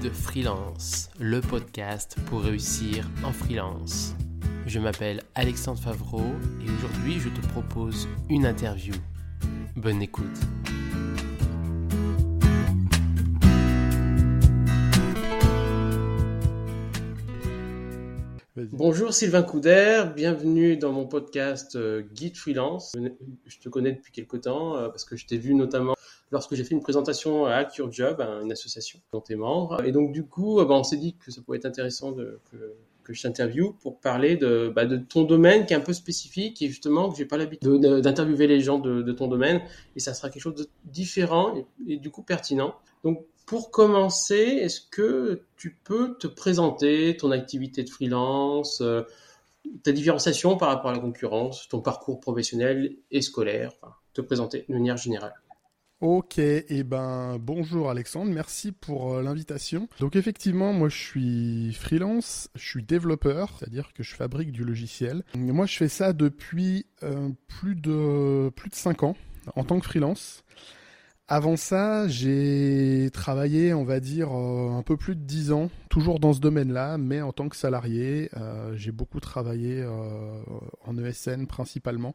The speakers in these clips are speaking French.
Guide Freelance, le podcast pour réussir en freelance. Je m'appelle Alexandre Favreau et aujourd'hui je te propose une interview. Bonne écoute. Bonjour Sylvain Couder, bienvenue dans mon podcast euh, Guide Freelance. Je te connais depuis quelques temps euh, parce que je t'ai vu notamment lorsque j'ai fait une présentation à Hack Your Job, une association dont tu es membre. Et donc du coup, euh, bah, on s'est dit que ça pourrait être intéressant de, que, je t'interviewe pour parler de, bah, de ton domaine qui est un peu spécifique et justement que j'ai pas l'habitude d'interviewer les gens de, ton domaine et ça sera quelque chose de différent et, et du coup pertinent. Donc pour commencer, est-ce que tu peux te présenter ton activité de freelance, euh, ta différenciation par rapport à la concurrence, ton parcours professionnel et scolaire, te présenter de manière générale Ok, et eh ben bonjour Alexandre, merci pour euh, l'invitation. Donc effectivement, moi je suis freelance, je suis développeur, c'est-à-dire que je fabrique du logiciel. Moi je fais ça depuis euh, plus de plus de 5 ans en tant que freelance. Avant ça, j'ai travaillé, on va dire, euh, un peu plus de 10 ans, toujours dans ce domaine-là, mais en tant que salarié. J'ai beaucoup travaillé en ESN principalement,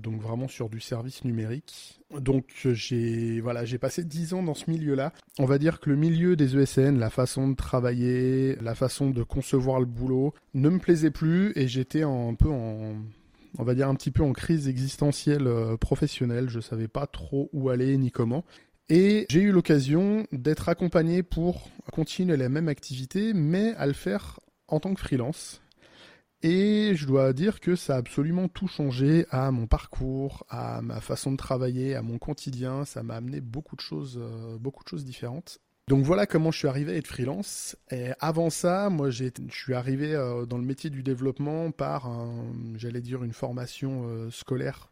donc vraiment sur du service numérique. Donc j'ai voilà, j'ai passé 10 ans dans ce milieu-là. On va dire que le milieu des ESN, la façon de travailler, la façon de concevoir le boulot, ne me plaisait plus et j'étais un peu en on va dire un petit peu en crise existentielle euh, professionnelle. Je savais pas trop où aller ni comment. Et j'ai eu l'occasion d'être accompagné pour continuer la même activité, mais à le faire en tant que freelance. Et je dois dire que ça a absolument tout changé à mon parcours, à ma façon de travailler, à mon quotidien. Ça m'a amené beaucoup de choses, euh, beaucoup de choses différentes. Donc voilà comment je suis arrivé à être freelance. Et avant ça, moi, je suis arrivé euh, dans le métier du développement par, j'allais dire, une formation euh, scolaire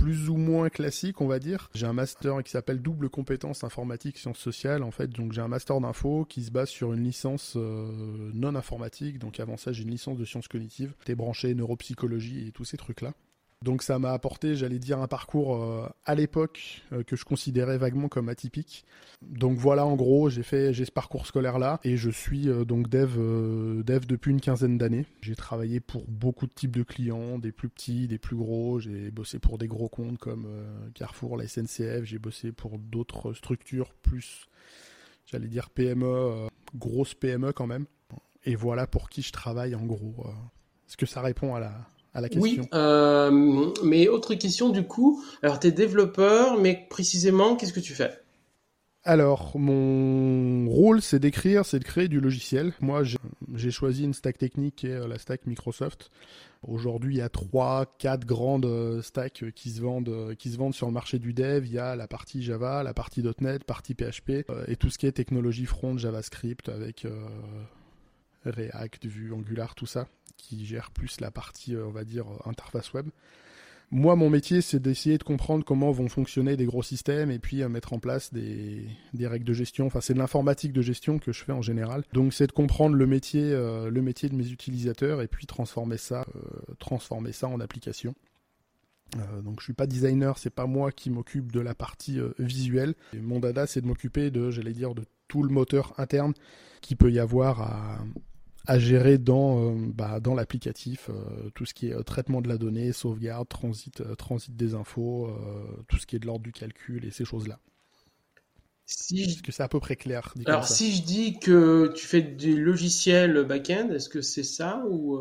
plus ou moins classique, on va dire. J'ai un master qui s'appelle double compétence informatique sciences sociales, en fait. Donc j'ai un master d'info qui se base sur une licence euh, non informatique. Donc avant ça, j'ai une licence de sciences cognitives, t'es branché neuropsychologie et tous ces trucs-là. Donc ça m'a apporté, j'allais dire, un parcours euh, à l'époque euh, que je considérais vaguement comme atypique. Donc voilà, en gros, j'ai fait, j'ai ce parcours scolaire là et je suis euh, donc dev, dev depuis une quinzaine d'années. J'ai travaillé pour beaucoup de types de clients, des plus petits, des plus gros. J'ai bossé pour des gros comptes comme Carrefour, la SNCF. J'ai bossé pour d'autres structures plus, j'allais dire PME, grosse PME quand même. Et voilà pour qui je travaille en gros. Est-ce que ça répond à la, oui, euh, mais autre question du coup. Alors, tu es développeur, mais précisément, qu'est-ce que tu fais? Alors, mon rôle, c'est d'écrire, c'est de créer du logiciel. Moi, j'ai choisi une stack technique qui est euh, la stack Microsoft. Aujourd'hui, il y a trois, quatre grandes euh, stacks qui se vendent, qui se vendent sur le marché du dev. Il y a la partie Java, la partie .NET, partie PHP et tout ce qui est technologie front, JavaScript avec React, Vue, Angular, tout ça qui gère plus la partie, euh, on va dire, euh, interface web. Moi, mon métier, c'est d'essayer de comprendre comment vont fonctionner des gros systèmes et puis euh, mettre en place des, règles de gestion. Enfin, c'est de l'informatique de gestion que je fais en général. Donc, c'est de comprendre le métier, le métier de mes utilisateurs et puis transformer ça, transformer ça en application. donc je suis pas designer, c'est pas moi qui m'occupe de la partie visuelle. mon dada c'est de m'occuper de, j'allais dire, de tout le moteur interne qui peut y avoir à, à gérer dans, euh, bah, dans l'applicatif euh, tout ce qui est euh, traitement de la donnée, sauvegarde, transit, transit des infos, tout ce qui est de l'ordre du calcul et ces choses-là. Si Est-ce que c'est à peu près clair Alors, si je dis que tu fais du logiciel back-end, est-ce que c'est ça ou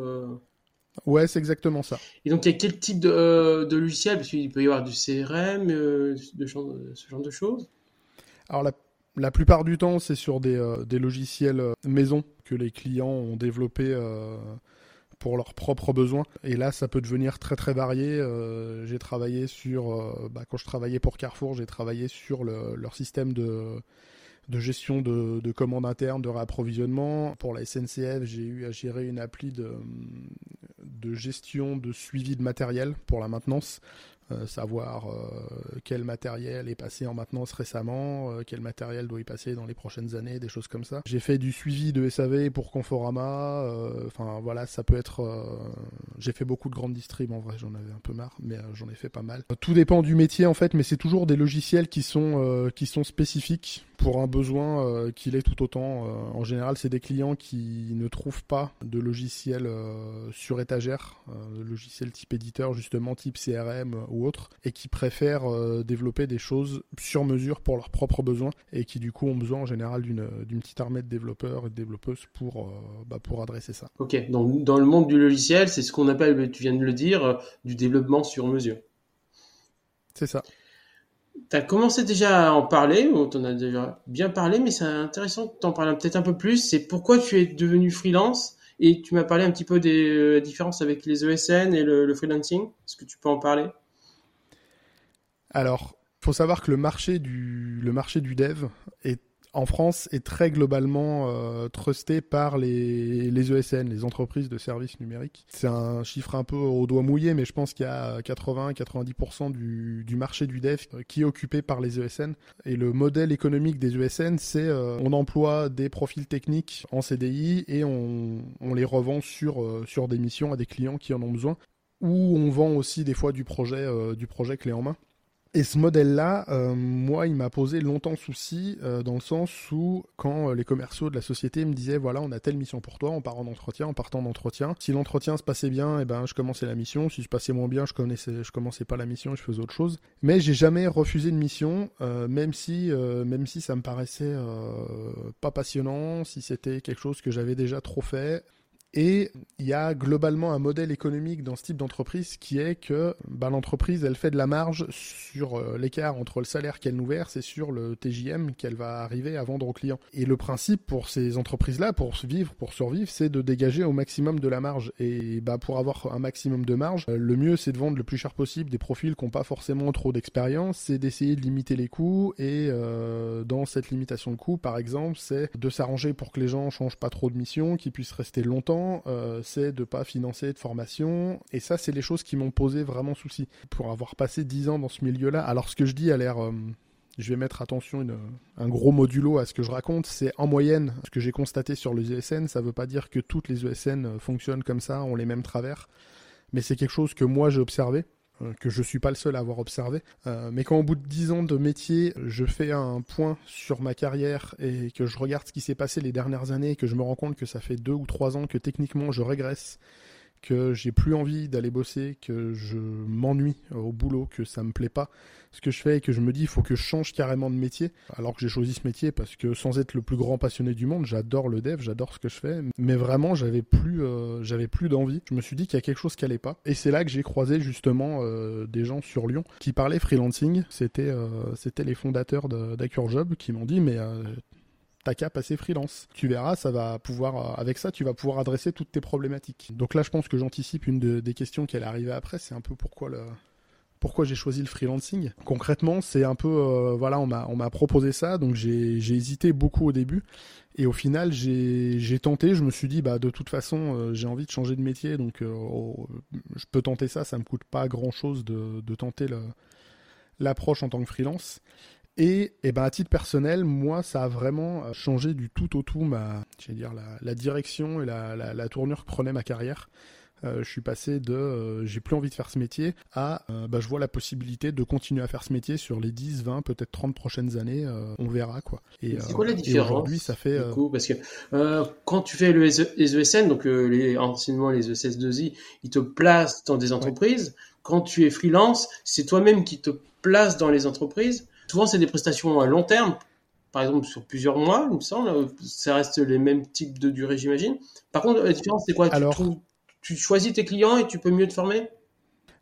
Ouais, c'est exactement ça. Et donc, il y a quel type de, de logiciel? Parce qu'il peut y avoir du CRM, de, ce genre de choses? Alors, la la plupart du temps, c'est sur des, euh, logiciels euh, maison que les clients ont développés euh, pour leurs propres besoins. Et là, ça peut devenir très très varié. j'ai travaillé sur, bah, quand je travaillais pour Carrefour, j'ai travaillé sur leur système de, gestion de, commandes internes, de réapprovisionnement. Pour la SNCF, j'ai eu à gérer une appli de gestion de suivi de matériel pour la maintenance. Euh, savoir euh, quel matériel est passé en maintenance récemment, euh, quel matériel doit y passer dans les prochaines années, des choses comme ça. J'ai fait du suivi de SAV pour Conforama, enfin voilà, ça peut être... J'ai fait beaucoup de grandes distrib en vrai, j'en avais un peu marre, mais j'en ai fait pas mal. Tout dépend du métier en fait, mais c'est toujours des logiciels qui sont, qui sont spécifiques pour un besoin euh, qu'il est tout autant. Euh, en général, c'est des clients qui ne trouvent pas de logiciel euh, sur étagère, de logiciel type éditeur, justement type CRM ou autre, et qui préfèrent développer des choses sur mesure pour leurs propres besoins, et qui du coup ont besoin en général d'une petite armée de développeurs et de développeuses pour, bah, pour adresser ça. Ok, donc dans le monde du logiciel, c'est ce qu'on appelle, tu viens de le dire, du développement sur mesure. C'est ça. Tu as commencé déjà à en parler, on t'en a déjà bien parlé, mais c'est intéressant que tu en parles peut-être un peu plus. C'est pourquoi tu es devenu freelance? Et tu m'as parlé un petit peu des euh, différences avec les ESN et le, le freelancing. Est-ce que tu peux en parler? Alors, faut savoir que le marché du, le marché du dev est en France est très globalement euh, trusté par les, les ESN, les entreprises de services numériques. C'est un chiffre un peu au doigt mouillé, mais je pense qu'il y a 80-90% du, du marché du dev qui est occupé par les ESN. Et le modèle économique des ESN, c'est euh, on emploie des profils techniques en CDI et on, on les revend sur, euh, sur des missions à des clients qui en ont besoin. Ou on vend aussi des fois du projet, euh, du projet clé en main. Et ce modèle-là, euh, moi, il m'a posé longtemps souci euh, dans le sens où quand euh, les commerciaux de la société me disaient voilà, on a telle mission pour toi, on part en entretien, en partant d'entretien. Si l'entretien se passait bien, eh ben je commençais la mission. Si se passait moins bien, je connaissais, je commençais pas la mission, je faisais autre chose. Mais j'ai jamais refusé une mission, même si, même si ça me paraissait pas passionnant, si c'était quelque chose que j'avais déjà trop fait. Et il y a globalement un modèle économique dans ce type d'entreprise qui est que bah, l'entreprise, elle fait de la marge sur euh, l'écart entre le salaire qu'elle nous verse et sur le TJM qu'elle va arriver à vendre aux clients. Et le principe pour ces entreprises-là, pour vivre, pour survivre, c'est de dégager au maximum de la marge. Et bah, pour avoir un maximum de marge, euh, le mieux, c'est de vendre le plus cher possible des profils qui n'ont pas forcément trop d'expérience, c'est d'essayer de limiter les coûts. Et euh, dans cette limitation de coûts, par exemple, c'est de s'arranger pour que les gens changent pas trop de mission, qu'ils puissent rester longtemps euh, c'est de pas financer de formation. Et ça, c'est les choses qui m'ont posé vraiment souci. Pour avoir passé 10 ans dans ce milieu-là, alors ce que je dis a l'air... Euh, je vais mettre attention un gros modulo à ce que je raconte, c'est en moyenne ce que j'ai constaté sur les ESN, ça ne veut pas dire que toutes les ESN euh, fonctionnent comme ça, ont les mêmes travers, mais c'est quelque chose que moi j'ai observé. Euh, que je suis pas le seul à avoir observé. Euh, mais quand au bout de dix ans de métier, je fais un point sur ma carrière et que je regarde ce qui s'est passé les dernières années et que je me rends compte que ça fait deux ou trois ans que techniquement je régresse que j'ai plus envie d'aller bosser, que je m'ennuie au boulot, que ça me plaît pas ce que je fais et que je me dis il faut que je change carrément de métier. Alors que j'ai choisi ce métier parce que sans être le plus grand passionné du monde, j'adore le dev, j'adore ce que je fais, mais vraiment j'avais plus euh, j'avais plus d'envie. Je me suis dit qu'il y a quelque chose qui allait pas. Et c'est là que j'ai croisé justement euh, des gens sur Lyon qui parlaient freelancing, c'était euh, les fondateurs d'Acurjob qui m'ont dit mais t'as qu'à passer freelance. Tu verras, ça va pouvoir, avec ça, tu vas pouvoir adresser toutes tes problématiques. Donc là, je pense que j'anticipe une des questions qui allait arriver après. C'est un peu pourquoi le, pourquoi j'ai choisi le freelancing. Concrètement, c'est un peu, euh, voilà, on m'a, proposé ça, donc j'ai, hésité beaucoup au début. Et au final, j'ai, tenté, je me suis dit, bah, de toute façon, euh, j'ai envie de changer de métier, donc euh, oh, je peux tenter ça, ça me coûte pas grand chose de, de tenter l'approche en tant que freelance. Et, et ben à titre personnel, moi, ça a vraiment euh, changé du tout au tout ma, dire la, direction et la, la, tournure que prenait ma carrière. Euh, je suis passé de euh, j'ai plus envie de faire ce métier à bah, je vois la possibilité de continuer à faire ce métier sur les 10, 20, peut-être 30 prochaines années. on verra quoi. Et c'est quoi la différence aujourd'hui, ça fait du coup, parce que quand tu fais le, les ESN, donc les anciennement les ESS2I, ils te placent dans des entreprises. Quand tu es freelance, c'est toi-même qui te places dans les entreprises Souvent, c'est des prestations à long terme, par exemple sur plusieurs mois, il me semble. Ça reste les mêmes types de durée, j'imagine. Par contre, la différence, c'est quoi? Tu, choisis tes clients et tu peux mieux te former?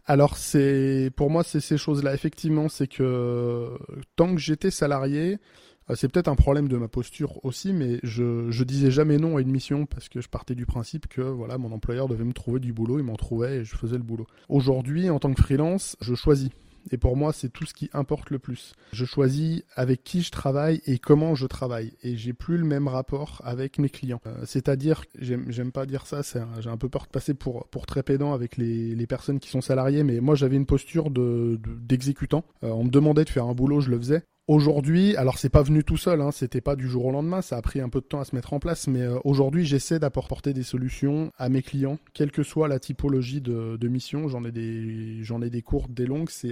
Alors c'est pour moi c'est ces choses-là effectivement c'est que tant que j'étais salarié euh, c'est peut-être un problème de ma posture aussi mais je, je disais jamais non à une mission parce que je partais du principe que voilà mon employeur devait me trouver du boulot il m'en trouvait et je faisais le boulot. Aujourd'hui en tant que freelance je choisis Et pour moi, c'est tout ce qui importe le plus. Je choisis avec qui je travaille et comment je travaille. Et j'ai plus le même rapport avec mes clients. Euh, c'est-à-dire, j'aime pas dire ça, j'ai un peu peur de passer pour, pour très pédant avec les, les personnes qui sont salariées, mais moi j'avais une posture d'exécutant. De, euh, on me demandait de faire un boulot, je le faisais. Aujourd'hui, alors c'est pas venu tout seul, hein, c'était pas du jour au lendemain, ça a pris un peu de temps à se mettre en place, mais euh, aujourd'hui j'essaie d'apporter des solutions à mes clients, quelle que soit la typologie de, mission. J'en ai des, j'en ai des courtes, des longues. C'est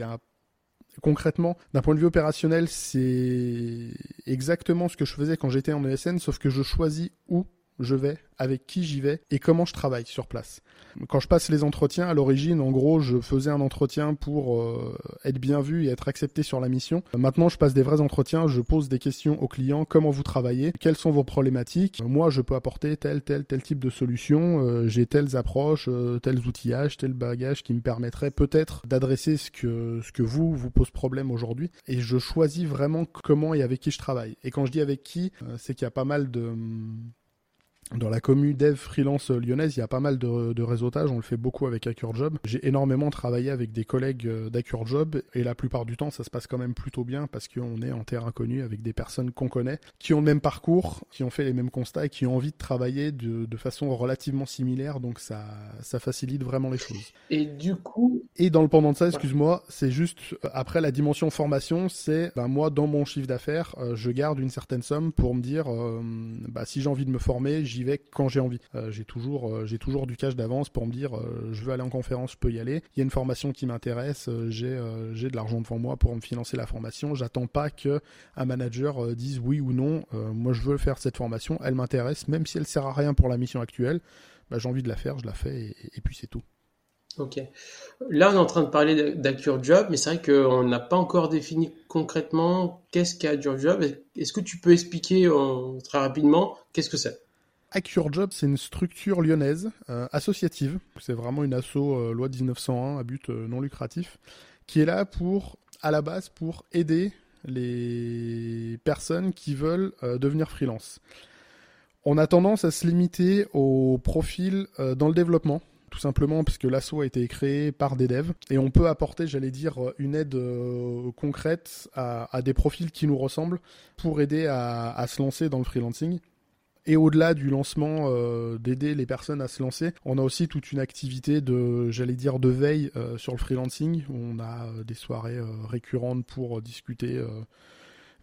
concrètement, d'un point de vue opérationnel, c'est exactement ce que je faisais quand j'étais en ESN, sauf que je choisis où je vais, avec qui j'y vais et comment je travaille sur place. Quand je passe les entretiens, à l'origine, en gros, je faisais un entretien pour euh, être bien vu et être accepté sur la mission. Maintenant, je passe des vrais entretiens, je pose des questions aux clients, comment vous travaillez, quelles sont vos problématiques? Moi, je peux apporter tel, tel, tel type de solution, euh, j'ai telles approches, euh, tels outillages, tel bagage qui me permettrait peut-être d'adresser ce que, ce que vous, vous pose problème aujourd'hui. Et je choisis vraiment comment et avec qui je travaille. Et quand je dis avec qui, c'est qu'il y a pas mal de dans la commune dev freelance lyonnaise, il y a pas mal de, de réseautage, on le fait beaucoup avec AccureJob. J'ai énormément travaillé avec des collègues euh, d'AccureJob et la plupart du temps ça se passe quand même plutôt bien parce qu'on est en terrain connu avec des personnes qu'on connaît, qui ont le même parcours, qui ont fait les mêmes constats et qui ont envie de travailler de, de façon relativement similaire, donc ça, ça facilite vraiment les choses. Et du coup... Et dans le pendant de ça, excuse-moi, c'est juste, euh, après la dimension formation, c'est, ben, moi dans mon chiffre d'affaires, euh, je garde une certaine somme pour me dire, bah, si j'ai envie de me former, j'y quand j'ai envie. Euh, j'ai toujours, euh, j'ai toujours du cash d'avance pour me dire, euh, je veux aller en conférence, je peux y aller. Il y a une formation qui m'intéresse, j'ai, de l'argent devant moi pour me financer la formation. J'attends pas que un manager dise oui ou non. moi, je veux faire cette formation, elle m'intéresse, même si elle sert à rien pour la mission actuelle. Bah, j'ai envie de la faire, je la fais et, puis c'est tout. Ok. Là, on est en train de parler Job, mais c'est vrai qu'on n'a pas encore défini concrètement qu'est-ce qu'est Job. Est-ce que tu peux expliquer très rapidement qu'est-ce que c'est? AccureJob, c'est une structure lyonnaise euh, associative. C'est vraiment une asso euh, loi 1901 à but euh, non lucratif qui est là pour, à la base, pour aider les personnes qui veulent devenir freelance. On a tendance à se limiter au profil dans le développement, tout simplement puisque l'asso a été créé par des devs et on peut apporter, j'allais dire, une aide concrète à, des profils qui nous ressemblent pour aider à se lancer dans le freelancing. Et au-delà du lancement, euh, d'aider les personnes à se lancer, on a aussi toute une activité de, j'allais dire, de veille euh, sur le freelancing. On a euh, des soirées récurrentes pour discuter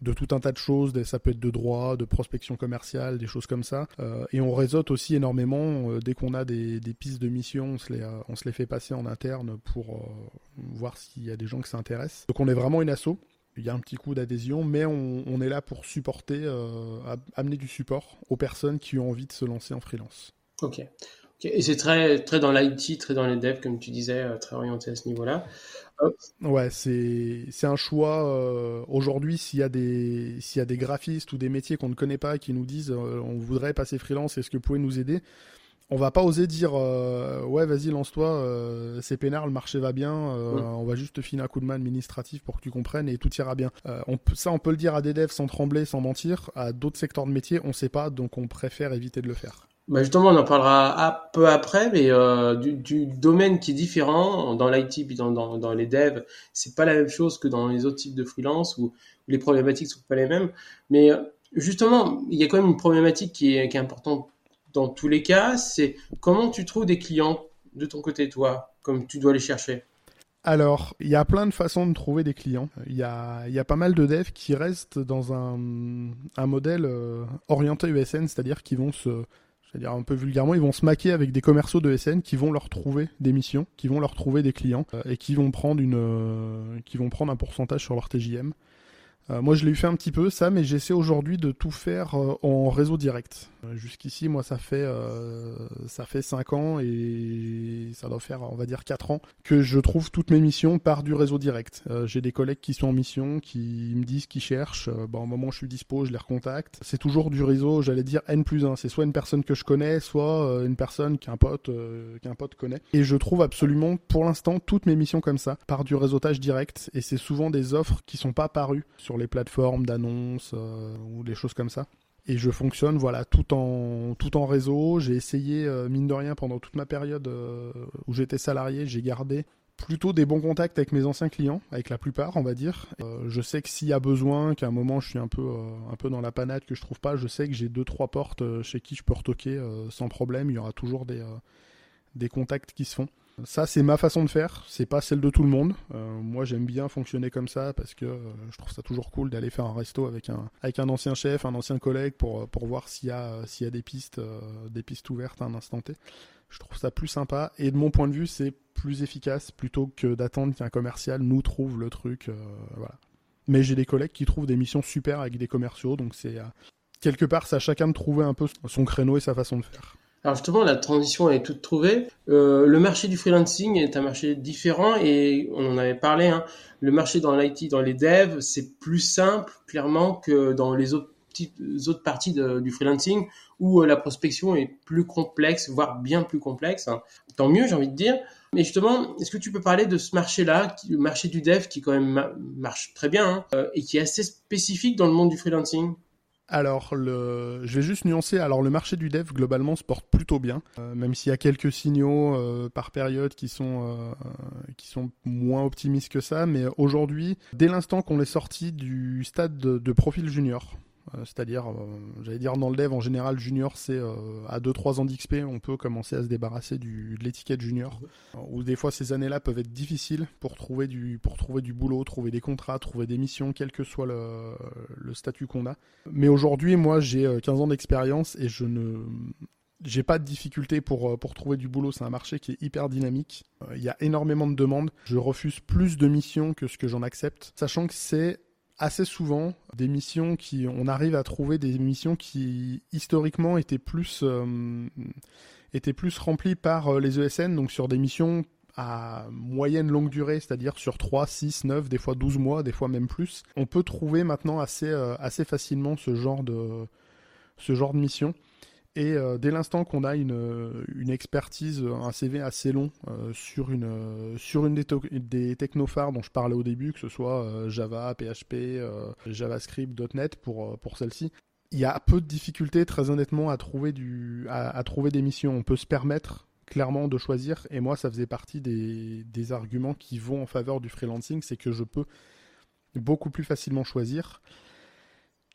de tout un tas de choses. Ça peut être de droit, de prospection commerciale, des choses comme ça. et on réseaute aussi énormément. dès qu'on a des, pistes de mission, on se, les, on se les fait passer en interne pour voir s'il y a des gens qui s'intéressent. Donc on est vraiment une asso il y a un petit coup d'adhésion, mais on, est là pour supporter, euh, amener du support aux personnes qui ont envie de se lancer en freelance. Ok. Et c'est très, très dans l'IT, très dans les devs, comme tu disais, euh, très orienté à ce niveau-là. Ouais, c'est c'est un choix. Euh, aujourd'hui, s'il y a des s'il y a des graphistes ou des métiers qu'on ne connaît pas qui nous disent on voudrait passer freelance, est-ce que vous pouvez nous aider? On va pas oser dire euh, ouais vas-y lance-toi euh, c'est peinard le marché va bien euh, on va juste te filer un coup de main administratif pour que tu comprennes et tout ira bien. On ça on peut le dire à des devs sans trembler sans mentir. À d'autres secteurs de métier on sait pas donc on préfère éviter de le faire. Bah justement on en parlera un peu après mais du, domaine qui est différent dans l'IT puis dans, dans, les devs c'est pas la même chose que dans les autres types de freelance où, les problématiques sont pas les mêmes. Mais justement il y a quand même une problématique qui est, qui est importante dans tous les cas, c'est comment tu trouves des clients de ton côté, toi, comme tu dois les chercher? Alors, il y a plein de façons de trouver des clients. Il y a, y a, pas mal de devs qui restent dans un, un modèle euh, orienté USN, c'est-à-dire qu'ils vont se, c'est-à-dire un peu vulgairement, ils vont se maquer avec des commerciaux de SN qui vont leur trouver des missions, qui vont leur trouver des clients euh, et qui vont prendre une, euh, qui vont prendre un pourcentage sur leur TJM. moi, je l'ai fait un petit peu ça, mais j'essaie aujourd'hui de tout faire en réseau direct. Jusqu'ici, moi, ça fait euh, ça fait cinq ans et ça doit faire, on va dire, quatre ans que je trouve toutes mes missions par du réseau direct. Euh, j'ai des collègues qui sont en mission, qui me disent qu'ils cherchent. Euh, bon, au moment où je suis dispo, je les recontacte. C'est toujours du réseau, j'allais dire N plus 1. C'est soit une personne que je connais, soit une personne qu'un pote qu'un pote connaît. Et je trouve absolument, pour l'instant, toutes mes missions comme ça, par du réseautage direct. Et c'est souvent des offres qui sont pas parues sur les plateformes d'annonces ou des choses comme ça et je fonctionne voilà tout en tout en réseau. J'ai essayé euh, mine de rien pendant toute ma période euh, où j'étais salarié, j'ai gardé plutôt des bons contacts avec mes anciens clients, avec la plupart, on va dire. Euh, je sais que s'il y a besoin, qu'à un moment je suis un peu, un peu dans la panade, que je trouve pas, je sais que j'ai deux trois portes chez qui je peux retoquer sans problème. Il y aura toujours des, des contacts qui se font. Ça, c'est ma façon de faire. C'est pas celle de tout le monde. moi, j'aime bien fonctionner comme ça parce que je trouve ça toujours cool d'aller faire un resto avec un, avec un ancien chef, un ancien collègue pour, pour voir s'il y a, y a des pistes, des pistes ouvertes à un instant T. Je trouve ça plus sympa et de mon point de vue, c'est plus efficace plutôt que d'attendre qu'un commercial nous trouve le truc. Euh, voilà. Mais j'ai des collègues qui trouvent des missions super avec des commerciaux, donc c'est euh, quelque part, c'est à chacun de trouver un peu son créneau et sa façon de faire. Alors justement, la transition est toute trouvée. Euh, le marché du freelancing est un marché différent et on en avait parlé. Hein. Le marché dans l'IT, dans les devs, c'est plus simple clairement que dans les autres parties du freelancing où euh, la prospection est plus complexe, voire bien plus complexe. Hein. Tant mieux, j'ai envie de dire. Mais justement, est-ce que tu peux parler de ce marché-là, le marché du dev qui quand même marche très bien hein, euh, et qui est assez spécifique dans le monde du freelancing? Alors, je vais juste nuancer. Alors, le marché du dev globalement se porte plutôt bien, euh, même s'il y a quelques signaux par période qui sont qui sont moins optimistes que ça. Mais aujourd'hui, dès l'instant qu'on est sorti du stade de profil junior, euh, c'est-à-dire, euh, j'allais dire dans le dev en général, junior c'est euh, à 2-3 ans d'XP, on peut commencer à se débarrasser du, de l'étiquette junior. Ou des fois ces années-là peuvent être difficiles pour trouver du pour trouver du boulot, trouver des contrats, trouver des missions, quel que soit le, le statut qu'on a. Mais aujourd'hui, moi j'ai 15 ans d'expérience et je ne j'ai pas de difficulté pour, pour trouver du boulot. C'est un marché qui est hyper dynamique. Il y a énormément de demandes. Je refuse plus de missions que ce que j'en accepte, sachant que c'est assez souvent des missions qui on arrive à trouver des missions qui historiquement étaient plus euh, étaient plus remplies par euh, les ESN donc sur des missions à moyenne longue durée, c'est-à-dire sur 3, 6, 9, des fois 12 mois, des fois même plus. On peut trouver maintenant assez, euh, assez facilement ce genre de, ce genre de mission. Et euh, dès l'instant qu'on a une, euh, une, expertise, un CV assez long euh, sur une, sur une des, des, technophares dont je parlais au début, que ce soit Java, PHP, JavaScript, .NET pour, pour celle-ci, il y a peu de difficultés très honnêtement à trouver, du, à, trouver des missions. On peut se permettre clairement de choisir, et moi ça faisait partie des, des arguments qui vont en faveur du freelancing, c'est que je peux beaucoup plus facilement choisir.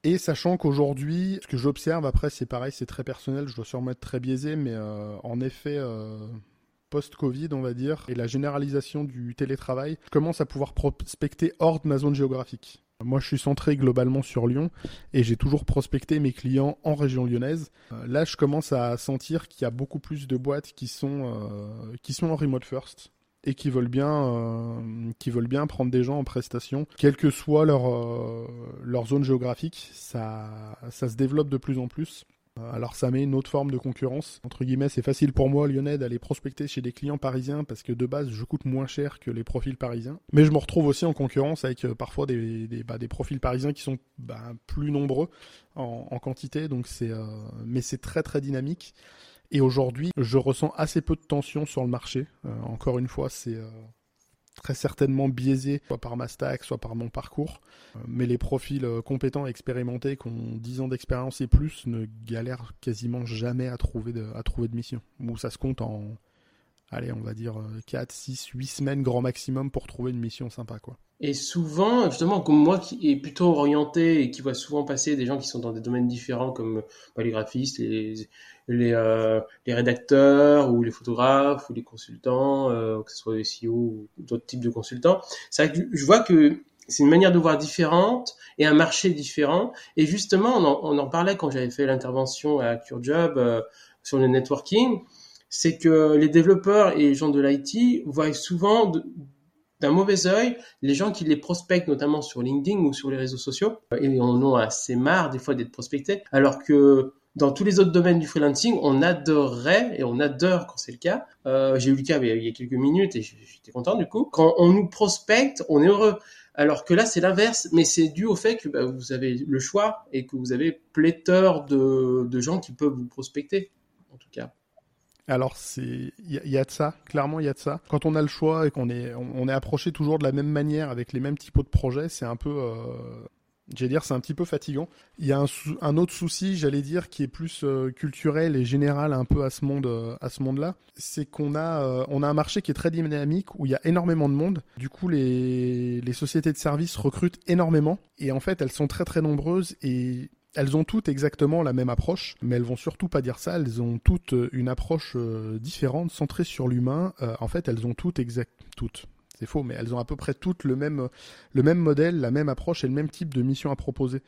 Et sachant qu'aujourd'hui, ce que j'observe, après c'est pareil, c'est très personnel, je dois sûrement être très biaisé, mais euh, en effet, euh, post-Covid, on va dire, et la généralisation du télétravail, je commence à pouvoir prospecter hors de ma zone géographique. Moi, je suis centré globalement sur Lyon et j'ai toujours prospecté mes clients en région lyonnaise. Euh, là, je commence à sentir qu'il y a beaucoup plus de boîtes qui sont, qui sont en remote first et qui veulent bien euh, qui veulent bien prendre des gens en prestation quelle que soit leur euh, leur zone géographique ça ça se développe de plus en plus euh, alors ça met une autre forme de concurrence. Entre guillemets, c'est facile pour moi, lyonnais, d'aller prospecter chez des clients parisiens parce que de base, je coûte moins cher que les profils parisiens. Mais je me retrouve aussi en concurrence avec parfois des, bah, des, profils parisiens qui sont bah, plus nombreux en, en quantité. Donc mais c'est très très dynamique. Et aujourd'hui, je ressens assez peu de tension sur le marché. Euh, encore une fois, c'est euh, très certainement biaisé, soit par ma stack, soit par mon parcours. Euh, mais les profils compétents et expérimentés qui ont 10 ans d'expérience et plus ne galèrent quasiment jamais à trouver de, à trouver de mission. Ou ça se compte en, allez, on va dire 4, 6, 8 semaines grand maximum pour trouver une mission sympa, quoi. Et souvent, justement, comme moi qui est plutôt orienté et qui voit souvent passer des gens qui sont dans des domaines différents comme bah, les graphistes, les, euh, les, rédacteurs ou les photographes ou les consultants, euh, que ce soit les CEO ou d'autres types de consultants, je vois que c'est une manière de voir différente et un marché différent. Et justement, on en, parlait quand j'avais fait l'intervention à CureJob euh, sur le networking, c'est que les développeurs et les gens de l'IT voient souvent d'un mauvais œil les gens qui les prospectent, notamment sur LinkedIn ou sur les réseaux sociaux, et on en a assez marre des fois d'être prospectés, alors que dans tous les autres domaines du freelancing, on adorerait, et on adore quand c'est le cas, euh, j'ai eu le cas il y a quelques minutes et j'étais content du coup, quand on nous prospecte, on est heureux. Alors que là, c'est l'inverse, mais c'est dû au fait que bah, vous avez le choix et que vous avez pléthore de, gens qui peuvent vous prospecter. Alors c'est il y, a de ça, clairement il y a de ça. Quand on a le choix et qu'on est on, est approché toujours de la même manière avec les mêmes typos de projets, c'est un peu euh, J'allais dire, c'est un petit peu fatigant. Il y a un, autre souci, j'allais dire, qui est plus euh, culturel et général un peu à ce monde, euh, à ce monde-là, c'est qu'on a, on a un marché qui est très dynamique où il y a énormément de monde. Du coup, les, les sociétés de services recrutent énormément et en fait, elles sont très très nombreuses et elles ont toutes exactement la même approche, mais elles vont surtout pas dire ça. Elles ont toutes une approche différente, centrée sur l'humain. en fait, elles ont toutes exact, toutes c'est faux, mais elles ont à peu près toutes le même, le même modèle, la même approche et le même type de mission à proposer.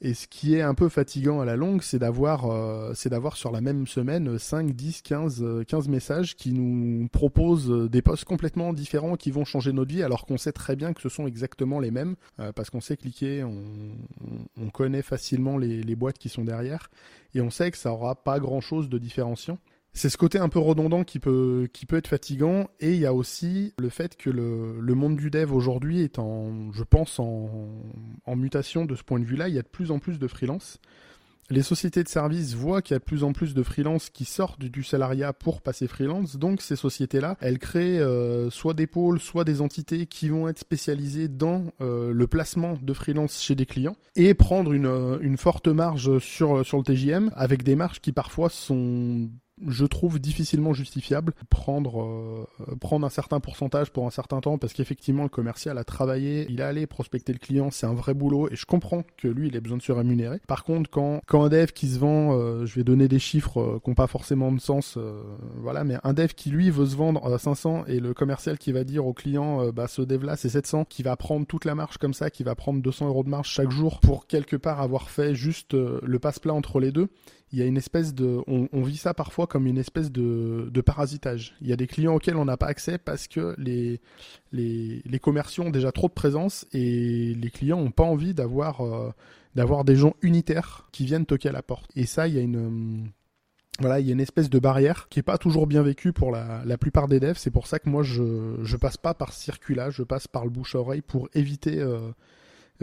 Et ce qui est un peu fatigant à la longue, c'est d'avoir, euh, c'est d'avoir sur la même semaine 5, 10, 15, 15 messages qui nous proposent des postes complètement différents qui vont changer notre vie, alors qu'on sait très bien que ce sont exactement les mêmes, euh, parce qu'on sait cliquer, on, on connaît facilement les, les boîtes qui sont derrière, et on sait que ça aura pas grand chose de différenciant c'est ce côté un peu redondant qui peut, qui peut être fatigant. Et il y a aussi le fait que le, le monde du dev aujourd'hui est en, je pense, en, mutation de ce point de vue-là. Il y a de plus en plus de freelance. Les sociétés de services voient qu'il y a de plus en plus de freelance qui sortent du salariat pour passer freelance. Donc ces sociétés-là, elles créent euh, soit des pôles, soit des entités qui vont être spécialisées dans euh, le placement de freelance chez des clients et prendre une, euh, une forte marge sur, sur le TJM avec des marges qui parfois sont je trouve difficilement justifiable prendre euh, prendre un certain pourcentage pour un certain temps parce qu'effectivement le commercial a travaillé, il a allé prospecter le client, c'est un vrai boulot et je comprends que lui il ait besoin de se rémunérer. Par contre quand quand un dev qui se vend, euh, je vais donner des chiffres euh, qui n'ont pas forcément de sens, voilà, mais un dev qui lui veut se vendre à 500 et le commercial qui va dire au client bah ce dev là c'est 700, qui va prendre toute la marge comme ça, qui va prendre 200 euros de marge chaque jour pour quelque part avoir fait juste le passe-plat entre les deux il y a une espèce de, on, vit ça parfois comme une espèce de, parasitage. Il y a des clients auxquels on n'a pas accès parce que les, les, les, commerciaux ont déjà trop de présence et les clients n'ont pas envie d'avoir, euh, d'avoir des gens unitaires qui viennent toquer à la porte. Et ça, il y a une, voilà, il y a une espèce de barrière qui est pas toujours bien vécue pour la, la plupart des devs. C'est pour ça que moi, je, je passe pas par circulage, je passe par le bouche à oreille pour éviter, euh,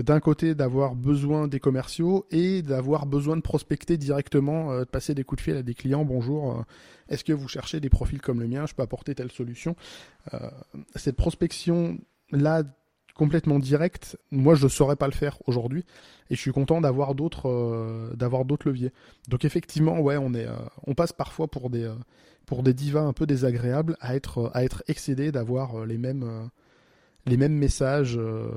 d'un côté d'avoir besoin des commerciaux et d'avoir besoin de prospecter directement, euh, de passer des coups de fil à des clients. Bonjour, euh, est-ce que vous cherchez des profils comme le mien? Je peux apporter telle solution. Euh, cette prospection là complètement directe, moi je ne saurais pas le faire aujourd'hui et je suis content d'avoir d'autres d'avoir d'autres leviers. Donc effectivement, ouais, on est on passe parfois pour des pour des divas un peu désagréables à être à être excédé d'avoir les mêmes les mêmes messages, euh,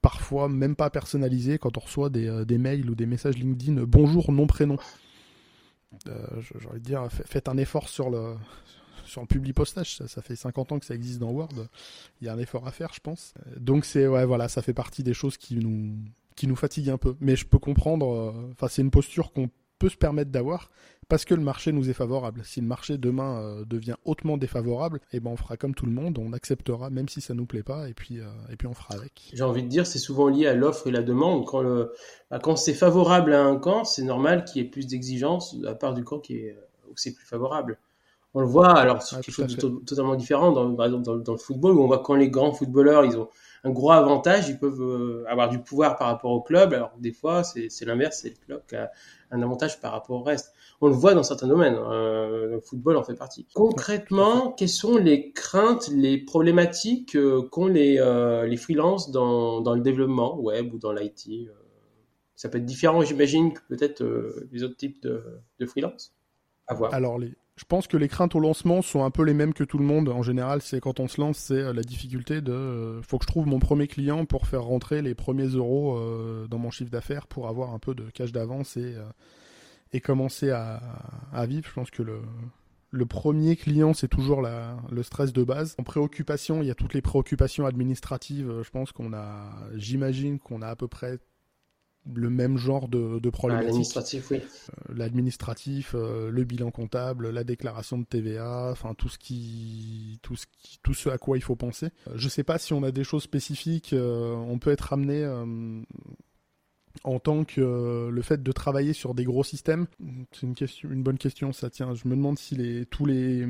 parfois même pas personnalisés, quand on reçoit des, euh, des, mails ou des messages LinkedIn bonjour, nom, prénom. Euh, J'ai envie de dire, faites un effort sur le, sur le public postage. Ça, ça, fait 50 ans que ça existe dans Word. Il y a un effort à faire, je pense. Donc c'est ouais, voilà, ça fait partie des choses qui nous qui nous fatiguent un peu. Mais je peux comprendre. Enfin, c'est une posture qu'on peut se permettre d'avoir parce que le marché nous est favorable. Si le marché demain euh, devient hautement défavorable, eh ben on fera comme tout le monde, on acceptera même si ça nous plaît pas et puis euh, et puis on fera avec. J'ai envie de dire c'est souvent lié à l'offre et la demande. Bah, quand c'est favorable à un camp, c'est normal qu'il y ait plus d'exigences à part du camp qui est où c'est plus favorable. On le voit alors c'est quelque chose de totalement différent dans, par exemple dans, dans, le football où on voit quand les grands footballeurs ils ont un gros avantage, ils peuvent euh, avoir du pouvoir par rapport au club. Alors des fois c'est l'inverse, c'est le club qui a un avantage par rapport au reste. On le voit dans certains domaines. Euh, le football en fait partie. Concrètement, quelles sont les craintes, les problématiques euh, qu'ont les, euh, les freelances dans, dans le développement web ou dans l'IT? Ça peut être différent, j'imagine, que peut-être les autres types de, de freelance. À voir. Alors les, je pense que les craintes au lancement sont un peu les mêmes que tout le monde. En général, c'est quand on se lance, c'est la difficulté de, faut que je trouve mon premier client pour faire rentrer les premiers euros dans mon chiffre d'affaires pour avoir un peu de cash d'avance et et commencer à, vivre. Je pense que le, le premier client, c'est toujours la, le stress de base. En préoccupation, il y a toutes les préoccupations administratives. Je pense qu'on a, j'imagine qu'on a à peu près le même genre de, de problématiques. L'administratif, oui. Euh, l'administratif, euh, le bilan comptable, la déclaration de TVA, enfin tout ce qui, tout ce qui, tout ce à quoi il faut penser. Euh, je sais pas si on a des choses spécifiques. on peut être amené en tant que euh, le fait de travailler sur des gros systèmes C'est une question, une bonne question. Ça tient. Je me demande si les, tous les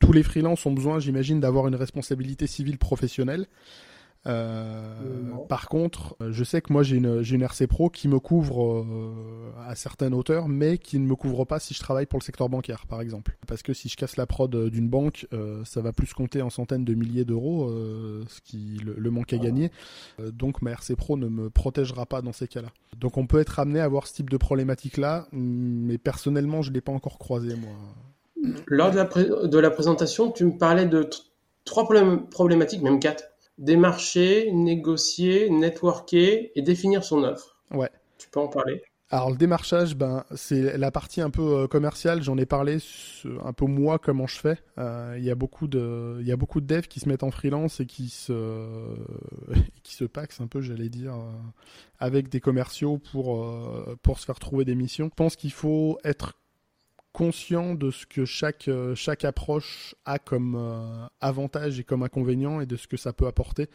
tous les freelances ont besoin, j'imagine, d'avoir une responsabilité civile professionnelle. Par contre, je sais que moi j'ai une, une RC Pro qui me couvre à certaines hauteurs, mais qui ne me couvre pas si je travaille pour le secteur bancaire, par exemple. Parce que si je casse la prod d'une banque, ça va plus compter en centaines de milliers d'euros, ce qui le, manque à ah. gagner. donc ma RC Pro ne me protégera pas dans ces cas-là. Donc on peut être amené à avoir ce type de problématique-là, mais personnellement je l'ai pas encore croisé moi. Lors de la, de la présentation, tu me parlais de trois problématiques, même quatre. Démarcher, négocier, networker et définir son offre. Ouais. Tu peux en parler? Alors le démarchage, ben c'est la partie un peu euh, commerciale. J'en ai parlé un peu moi comment je fais. Euh, il y a beaucoup de, y a beaucoup de devs qui se mettent en freelance et qui se, qui se paxent un peu, j'allais dire, euh, avec des commerciaux pour pour se faire trouver des missions. Je pense qu'il faut être conscient de ce que chaque, euh, chaque approche a comme euh, avantage et comme inconvénient et de ce que ça peut apporter.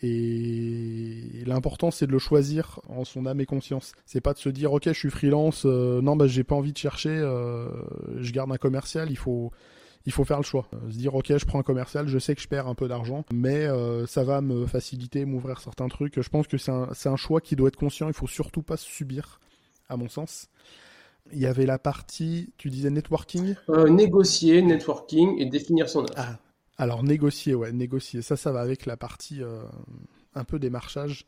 Et l'important c'est de le choisir en son âme et conscience. C'est pas de se dire ok je suis freelance, euh, non bah j'ai pas envie de chercher, je garde un commercial. Il faut il faut faire le choix. Se dire ok je prends un commercial, je sais que je perds un peu d'argent, mais ça va me faciliter, m'ouvrir certains trucs. Je pense que c'est un, un choix qui doit être conscient. Il faut surtout pas se subir, à mon sens. Il y avait la partie, tu disais networking euh, Négocier, networking et définir son offre. Ah, alors négocier, ouais, négocier. Ça, ça va avec la partie euh, un peu démarchage.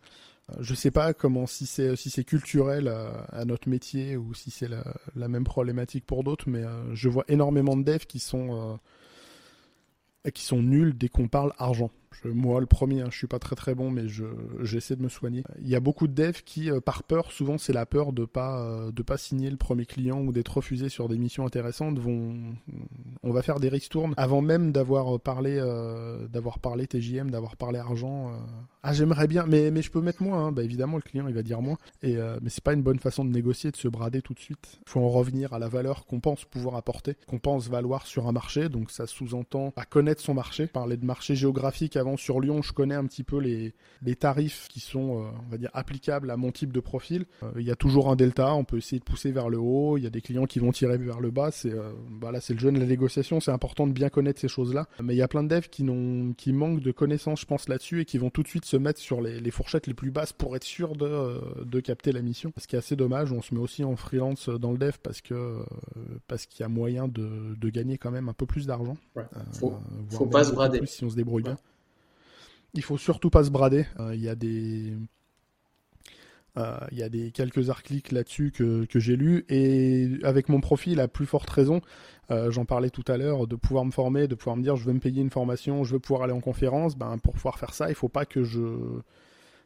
Euh, je sais pas comment si c'est si c'est culturel à, notre métier ou si c'est la, la, même problématique pour d'autres, mais je vois énormément de devs qui sont qui sont nuls dès qu'on parle argent moi, le premier, hein, je suis pas très très bon, mais je j'essaie de me soigner. Il y a beaucoup de devs qui, euh, par peur, souvent c'est la peur de pas euh, de pas signer le premier client ou d'être refusé sur des missions intéressantes, vont on va faire des ristournes avant même d'avoir parlé euh, d'avoir parlé TJM, d'avoir parlé argent. Ah, j'aimerais bien, mais mais je peux mettre moins. Hein. Bah évidemment, le client il va dire moins. Et mais c'est pas une bonne façon de négocier, de se brader tout de suite. Il faut en revenir à la valeur qu'on pense pouvoir apporter, qu'on pense valoir sur un marché. Donc ça sous-entend à connaître son marché, parler de marché géographique avant sur Lyon, je connais un petit peu les, les tarifs qui sont, euh, on va dire, applicables à mon type de profil. Euh, il y a toujours un delta, on peut essayer de pousser vers le haut. Il y a des clients qui vont tirer vers le bas. C'est, euh, bah c'est le jeu de la négociation. C'est important de bien connaître ces choses-là. Mais il y a plein de devs qui n'ont, qui manquent de connaissances, je pense, là-dessus et qui vont tout de suite se mettre sur les, les fourchettes les plus basses pour être sûr de, de capter la mission. Ce qui est assez dommage. On se met aussi en freelance dans le dev parce que, parce qu'il y a moyen de, de gagner quand même un peu plus d'argent. Ouais. faut, faut pas se brader. si on se débrouille bien. Il faut surtout pas se brader. Euh, il y a des euh, il y a des quelques articles là-dessus que, que j'ai lus et avec mon profil à plus forte raison, euh, j'en parlais tout à l'heure, de pouvoir me former, de pouvoir me dire je veux me payer une formation, je veux pouvoir aller en conférence, ben pour pouvoir faire ça, il faut pas que je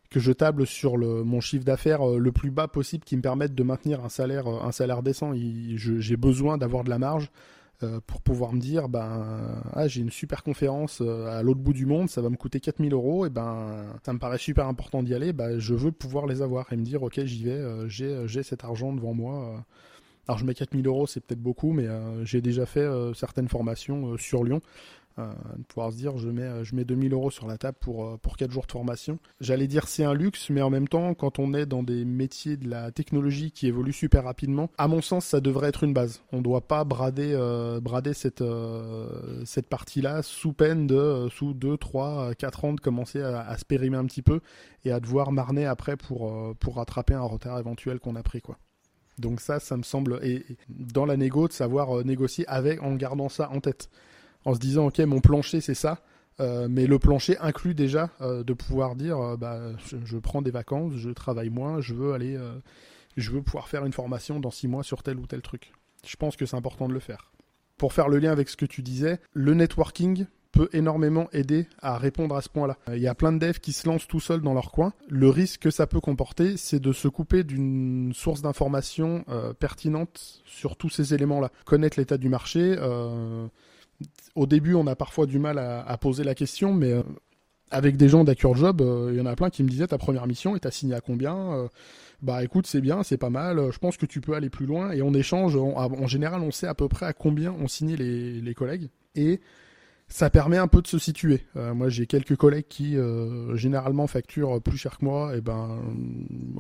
que je table sur le, mon chiffre d'affaires le plus bas possible qui me permette de maintenir un salaire un salaire décent. J'ai besoin d'avoir de la marge euh, pour pouvoir me dire ben ah, j'ai une super conférence euh, à l'autre bout du monde, ça va me coûter 4000 euros, et ben ça me paraît super important d'y aller, ben, je veux pouvoir les avoir et me dire ok j'y vais, euh, j'ai cet argent devant moi. Alors je mets 4000 euros, c'est peut-être beaucoup, mais j'ai déjà fait certaines formations sur Lyon de pouvoir se dire je mets, euh, je mets 2000 euros sur la table pour, euh, pour 4 jours de formation. J'allais dire c'est un luxe, mais en même temps, quand on est dans des métiers de la technologie qui évoluent super rapidement, à mon sens, ça devrait être une base. On ne doit pas brader, brader cette, cette partie-là sous peine de, sous 2, 3, 4 ans de commencer à, à, se périmer un petit peu et à devoir marner après pour, pour rattraper un retard éventuel qu'on a pris. quoi. Donc ça, ça me semble, et dans la négo, de savoir négocier avec, en gardant ça en tête en se disant ok mon plancher c'est ça, euh, mais le plancher inclut déjà euh, de pouvoir dire euh, bah, je, prends des vacances, je travaille moins, je veux aller, je veux pouvoir faire une formation dans six mois sur tel ou tel truc. Je pense que c'est important de le faire. Pour faire le lien avec ce que tu disais, le networking peut énormément aider à répondre à ce point-là. Il y a plein de devs qui se lancent tout seuls dans leur coin. Le risque que ça peut comporter, c'est de se couper d'une source d'information pertinente sur tous ces éléments-là. Connaître l'état du marché, au début, on a parfois du mal à, poser la question, mais euh, avec des gens d'Acure Job, euh, il y en a plein qui me disaient ta première mission et t'as signé à combien euh, Bah écoute, c'est bien, c'est pas mal, je pense que tu peux aller plus loin. Et on échange, en général, on sait à peu près à combien ont signé les, les collègues. Ça permet un peu de se situer. Euh, moi, j'ai quelques collègues qui euh, généralement facturent plus cher que moi. Et ben,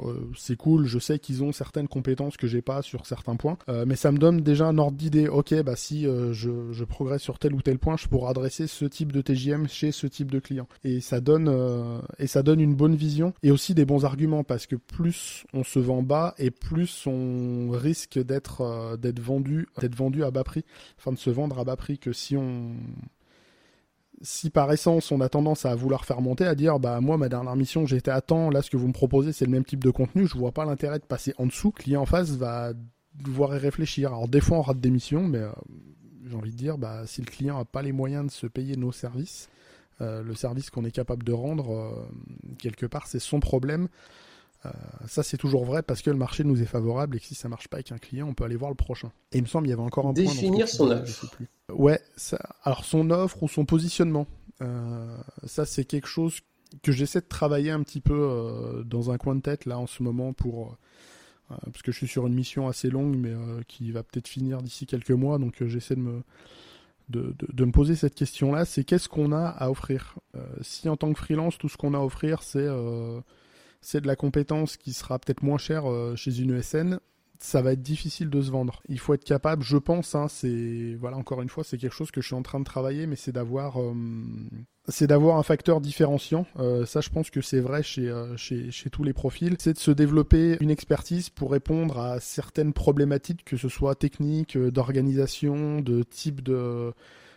euh, c'est cool. Je sais qu'ils ont certaines compétences que j'ai pas sur certains points, mais ça me donne déjà un ordre d'idée. Ok, bah si je, je, progresse sur tel ou tel point, je pourrais adresser ce type de TGM chez ce type de client. Et ça donne et ça donne une bonne vision et aussi des bons arguments parce que plus on se vend bas et plus on risque d'être d'être vendu d'être vendu à bas prix, enfin de se vendre à bas prix que si on si par essence on a tendance à vouloir faire monter, à dire bah moi ma dernière mission j'étais à temps, là ce que vous me proposez c'est le même type de contenu, je vois pas l'intérêt de passer en dessous, client en face va devoir y réfléchir. Alors des fois on rate des missions, mais euh, j'ai envie de dire bah si le client a pas les moyens de se payer nos services, euh, le service qu'on est capable de rendre euh, quelque part c'est son problème. Euh, ça, c'est toujours vrai parce que le marché nous est favorable et que si ça marche pas avec un client, on peut aller voir le prochain. Et il me semble qu'il y avait encore un Définir point. Définir son offre. Ouais, alors son offre ou son positionnement. Euh, ça, c'est quelque chose que j'essaie de travailler un petit peu euh, dans un coin de tête là en ce moment pour parce que je suis sur une mission assez longue mais qui va peut-être finir d'ici quelques mois donc j'essaie de me de, de, me poser cette question là c'est qu'est-ce qu'on a à offrir? Si en tant que freelance tout ce qu'on a à offrir c'est c'est de la compétence qui sera peut-être moins chère euh, chez une ESN, ça va être difficile de se vendre. Il faut être capable, je pense, hein, c'est voilà encore une fois, c'est quelque chose que je suis en train de travailler, mais c'est d'avoir euh, c'est d'avoir un facteur différenciant. Euh, ça, je pense que c'est vrai chez, chez, chez tous les profils. C'est de se développer une expertise pour répondre à certaines problématiques, que ce soit technique, d'organisation, de type de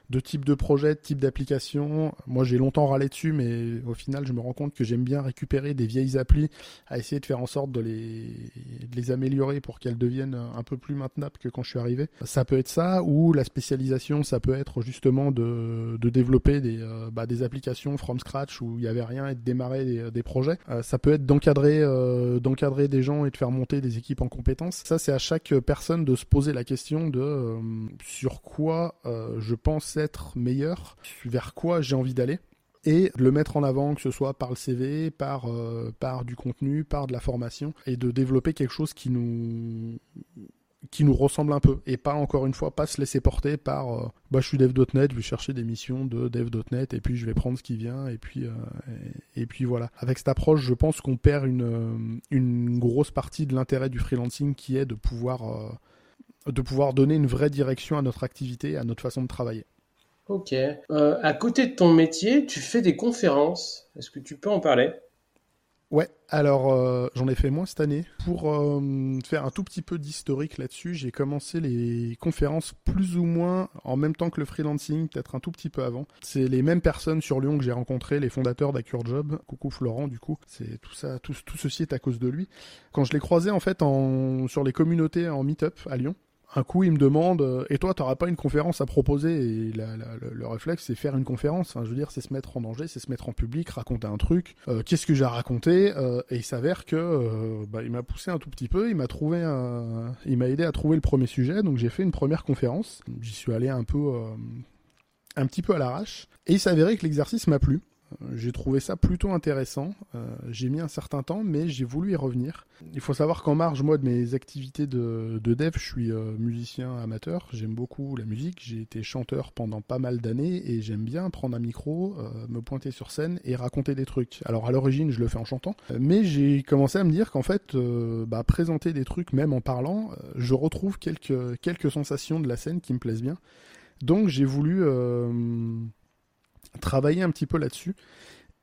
de type de projet, de type d'application. Moi, j'ai longtemps râlé dessus, mais au final, je me rends compte que j'aime bien récupérer des vieilles applis, à essayer de faire en sorte de les, améliorer pour qu'elles deviennent un peu plus maintenables que quand je suis arrivé. Ça peut être ça, ou la spécialisation, ça peut être justement de, développer des, euh, bah, des applications from scratch où il n'y avait rien et de démarrer des, des projets. Euh, ça peut être d'encadrer euh, d'encadrer des gens et de faire monter des équipes en compétences. Ça, c'est à chaque personne de se poser la question de sur quoi je pense être meilleur, vers quoi j'ai envie d'aller. Et le mettre en avant, que ce soit par le CV, par, euh, par du contenu, par de la formation, et de développer quelque chose qui nous qui nous ressemble un peu et pas encore une fois pas se laisser porter par euh, bah je suis dev.net je vais chercher des missions de dev.net et puis je vais prendre ce qui vient et puis euh, et, puis voilà. Avec cette approche je pense qu'on perd une une grosse partie de l'intérêt du freelancing qui est de pouvoir de pouvoir donner une vraie direction à notre activité à notre façon de travailler Ok. Euh, à côté de ton métier, tu fais des conférences. Est-ce que tu peux en parler? Ouais, alors euh, j'en ai fait moins cette année. Pour euh, faire un tout petit peu d'historique là-dessus, j'ai commencé les conférences plus ou moins en même temps que le freelancing, peut-être un tout petit peu avant. C'est les mêmes personnes sur Lyon que j'ai rencontrées, les fondateurs d'AccureJob. Coucou Florent, du coup. C'est tout ça, tout, ceci est à cause de lui. Quand je l'ai croisé en fait sur les communautés en meet-up à Lyon, un coup, il me demande euh, Et toi, tu n'auras pas une conférence à proposer Et le, réflexe, c'est faire une conférence. Je veux dire, c'est se mettre en danger, c'est se mettre en public, raconter un truc. Euh, qu'est-ce que j'ai raconté euh, Et il s'avère que bah, il m'a poussé un tout petit peu. Il m'a trouvé, il m'a aidé à trouver le premier sujet. Donc j'ai fait une première conférence. J'y suis allé un peu, un petit peu à l'arrache. Et il s'avérait que l'exercice m'a plu. J'ai trouvé ça plutôt intéressant. Euh, j'ai mis un certain temps, mais j'ai voulu y revenir. Il faut savoir qu'en marge, moi, de mes activités de, dev, je suis euh, musicien amateur. J'aime beaucoup la musique. J'ai été chanteur pendant pas mal d'années et j'aime bien prendre un micro, euh, me pointer sur scène et raconter des trucs. Alors à l'origine, je le fais en chantant, mais j'ai commencé à me dire qu'en fait, bah, présenter des trucs, même en parlant, je retrouve quelques quelques sensations de la scène qui me plaisent bien. Donc j'ai voulu travailler un petit peu là-dessus.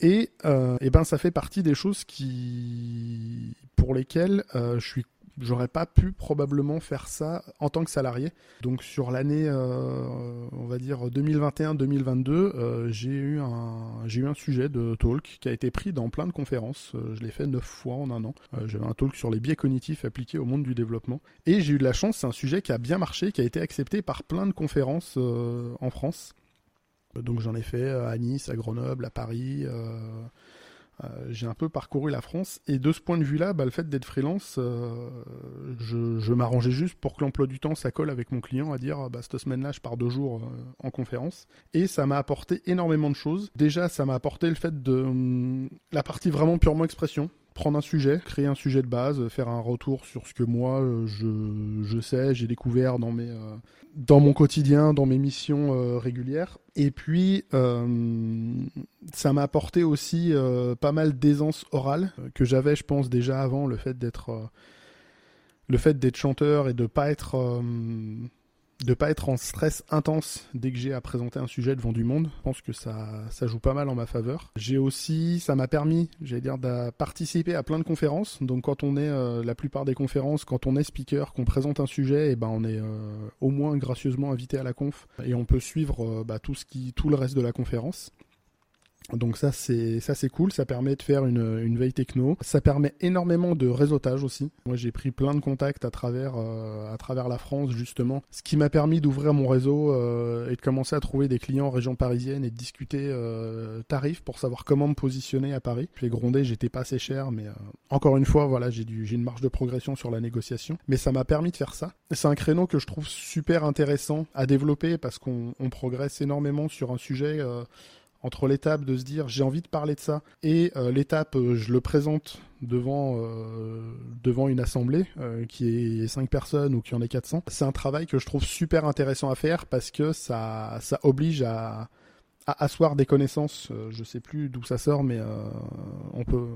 Et, euh, et, ben ça fait partie des choses qui pour lesquelles euh, je suis j'aurais pas pu probablement faire ça en tant que salarié. Donc sur l'année, euh, on va dire 2021-2022, euh, j'ai eu un j'ai eu un sujet de talk qui a été pris dans plein de conférences. Je l'ai fait neuf fois en un an. J'avais un talk sur les biais cognitifs appliqués au monde du développement. Et j'ai eu de la chance, c'est un sujet qui a bien marché, qui a été accepté par plein de conférences en France. Donc j'en ai fait à Nice, à Grenoble, à Paris. Euh, euh, j'ai un peu parcouru la France et de ce point de vue-là, bah, le fait d'être freelance, euh, je, m'arrangeais juste pour que l'emploi du temps ça avec mon client à dire bah, cette semaine-là je pars deux jours en conférence et ça m'a apporté énormément de choses. Déjà ça m'a apporté le fait de hum, la partie vraiment purement expression prendre un sujet, créer un sujet de base, faire un retour sur ce que moi je, je sais, j'ai découvert dans mes dans mon quotidien, dans mes missions régulières. Et puis ça m'a apporté aussi pas mal d'aisance orale que j'avais, je pense déjà avant le fait d'être le chanteur et de pas être de pas être en stress intense dès que j'ai à présenter un sujet devant du monde. Je pense que ça, ça joue pas mal en ma faveur. J'ai aussi, ça m'a permis, j'allais dire, de participer à plein de conférences. Donc quand on est, euh, la plupart des conférences, quand on est speaker, qu'on présente un sujet, et eh ben on est euh, au moins gracieusement invité à la conf et on peut suivre euh, bah, tout ce qui, tout le reste de la conférence. Donc ça c'est ça c'est cool, ça permet de faire une, une, veille techno, ça permet énormément de réseautage aussi. Moi j'ai pris plein de contacts à travers euh, à travers la France justement, ce qui m'a permis d'ouvrir mon réseau euh, et de commencer à trouver des clients en région parisienne et de discuter euh, tarifs pour savoir comment me positionner à Paris. Puis grondé, j'étais pas assez cher, mais encore une fois voilà j'ai j'ai une marge de progression sur la négociation, mais ça m'a permis de faire ça. C'est un créneau que je trouve super intéressant à développer parce qu'on on progresse énormément sur un sujet entre l'étape de se dire j'ai envie de parler de ça et euh, l'étape euh, je le présente devant euh, devant une assemblée qui est 5 personnes ou qui en est 400 c'est un travail que je trouve super intéressant à faire parce que ça ça oblige à asseoir des connaissances je sais plus d'où ça sort mais on peut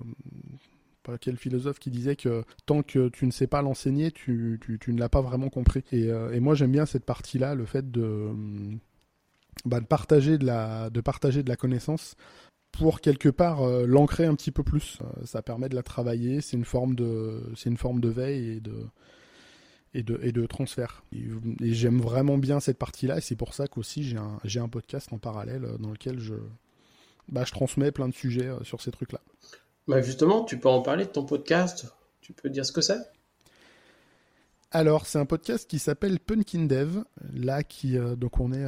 quel philosophe qui disait que tant que tu ne sais pas l'enseigner, tu, tu, tu, ne l'as pas vraiment compris. Et, et moi j'aime bien cette partie-là, le fait de, bah, de partager de la de partager de la connaissance pour quelque part euh, l'ancrer un petit peu plus. Euh, ça permet de la travailler. C'est une forme de c'est une forme de veille et de et de, et de transfert. Et, j'aime vraiment bien cette partie-là, et c'est pour ça qu'aussi j'ai un, j'ai un podcast en parallèle euh, dans lequel je, bah, je transmets plein de sujets sur ces trucs-là. Bah justement, tu peux en parler de ton podcast Tu peux dire ce que c'est? Alors, c'est un podcast qui s'appelle Punkin Dev, là qui donc on est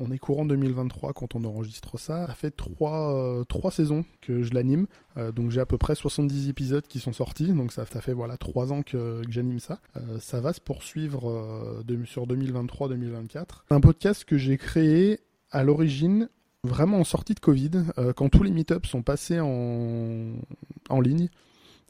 on est courant 2023 quand on enregistre ça. Ça fait trois, euh, trois saisons que je l'anime. Euh, donc j'ai à peu près 70 épisodes qui sont sortis. Donc ça, fait voilà trois ans que, j'anime ça. Euh, ça va se poursuivre sur 2023-2024. Un podcast que j'ai créé à l'origine vraiment en sortie de Covid, quand tous les meet-ups sont passés en, en ligne.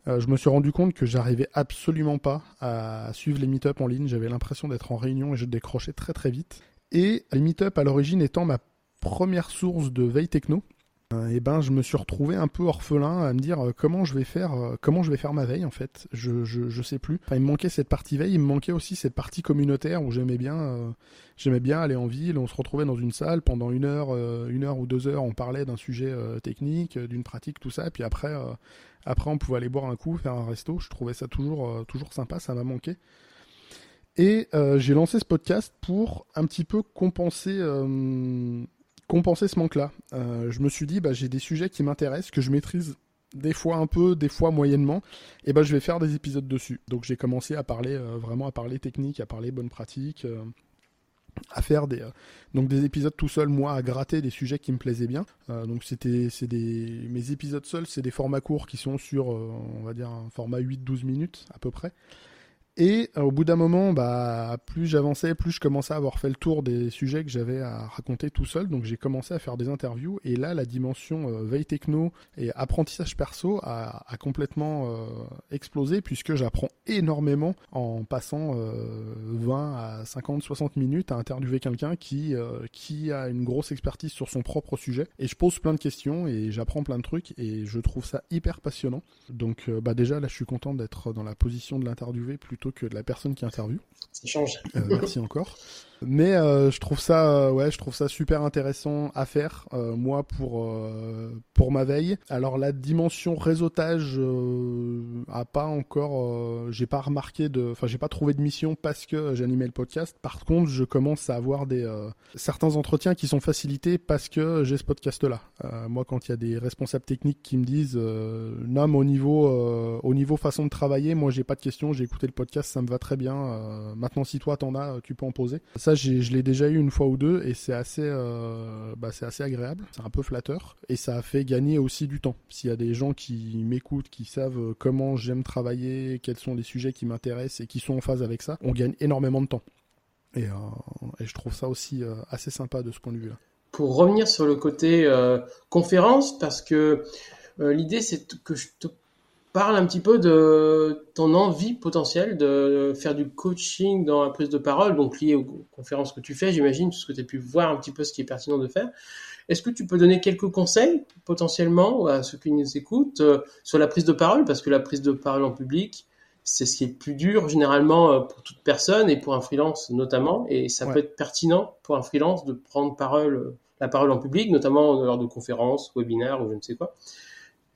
je me suis rendu compte que j'arrivais absolument pas à suivre les meet-ups en ligne. J'avais l'impression d'être en réunion et je décrochais très très vite. Et Meetup à l'origine étant ma première source de veille techno, euh, eh ben je me suis retrouvé un peu orphelin à me dire euh, comment je vais faire euh, comment je vais faire ma veille en fait. Je, je, je sais plus. Enfin, il me manquait cette partie veille il me manquait aussi cette partie communautaire où j'aimais bien j'aimais bien aller en ville on se retrouvait dans une salle pendant une heure une heure ou deux heures on parlait d'un sujet technique d'une pratique tout ça. Et puis après après on pouvait aller boire un coup faire un resto. Je trouvais ça toujours toujours sympa ça m'a manqué et euh, j'ai lancé ce podcast pour un petit peu compenser, euh, compenser ce manque-là. Euh, je me suis dit, bah, j'ai des sujets qui m'intéressent, que je maîtrise des fois un peu, des fois moyennement, et ben je vais faire des épisodes dessus. Donc j'ai commencé à parler vraiment à parler technique, à parler bonnes pratiques, à faire des donc des épisodes tout seul, moi à gratter des sujets qui me plaisaient bien. donc c'était mes épisodes seuls, c'est des formats courts qui sont sur on va dire un format 8-12 minutes à peu près. Et euh, au bout d'un moment, bah, plus j'avançais, plus je commençais à avoir fait le tour des sujets que j'avais à raconter tout seul. Donc j'ai commencé à faire des interviews. Et là, la dimension euh, veille techno et apprentissage perso a, complètement euh, explosé puisque j'apprends énormément en passant 20 à 50, 60 minutes à interviewer quelqu'un qui, qui a une grosse expertise sur son propre sujet. Et je pose plein de questions et j'apprends plein de trucs et je trouve ça hyper passionnant. Donc bah, déjà, là, je suis content d'être dans la position de l'interviewer plutôt que de la personne qui interviewe. Ça change. Euh, merci encore. Mais euh, je trouve ça, euh, ouais, je trouve ça super intéressant à faire, euh, moi pour pour ma veille. Alors la dimension réseautage a pas encore, j'ai pas remarqué de, enfin j'ai pas trouvé de mission parce que j'animais le podcast. Par contre, je commence à avoir des certains entretiens qui sont facilités parce que j'ai ce podcast-là. moi, quand il y a des responsables techniques qui me disent, non, mais au niveau au niveau façon de travailler, moi j'ai pas de questions, j'ai écouté le podcast, ça me va très bien. maintenant, si toi t'en as, tu peux en poser. Je l'ai déjà eu une fois ou deux et c'est assez, euh, bah, c'est assez agréable. C'est un peu flatteur et ça a fait gagner aussi du temps. S'il y a des gens qui m'écoutent, qui savent comment j'aime travailler, quels sont les sujets qui m'intéressent et qui sont en phase avec ça, on gagne énormément de temps. Et, euh, je trouve ça aussi euh, assez sympa de ce point de vue-là. Pour revenir sur le côté conférence, parce que l'idée c'est que je te parle un petit peu de ton envie potentielle de faire du coaching dans la prise de parole, donc lié aux conférences que tu fais, j'imagine, ce que tu as pu voir un petit peu ce qui est pertinent de faire. Est-ce que tu peux donner quelques conseils potentiellement à ceux qui nous écoutent euh, sur la prise de parole? Parce que la prise de parole en public, c'est ce qui est le plus dur généralement euh, pour toute personne et pour un freelance notamment. Et ça peut être pertinent pour un freelance de prendre parole, la parole en public, notamment lors de conférences, webinaires ou je ne sais quoi.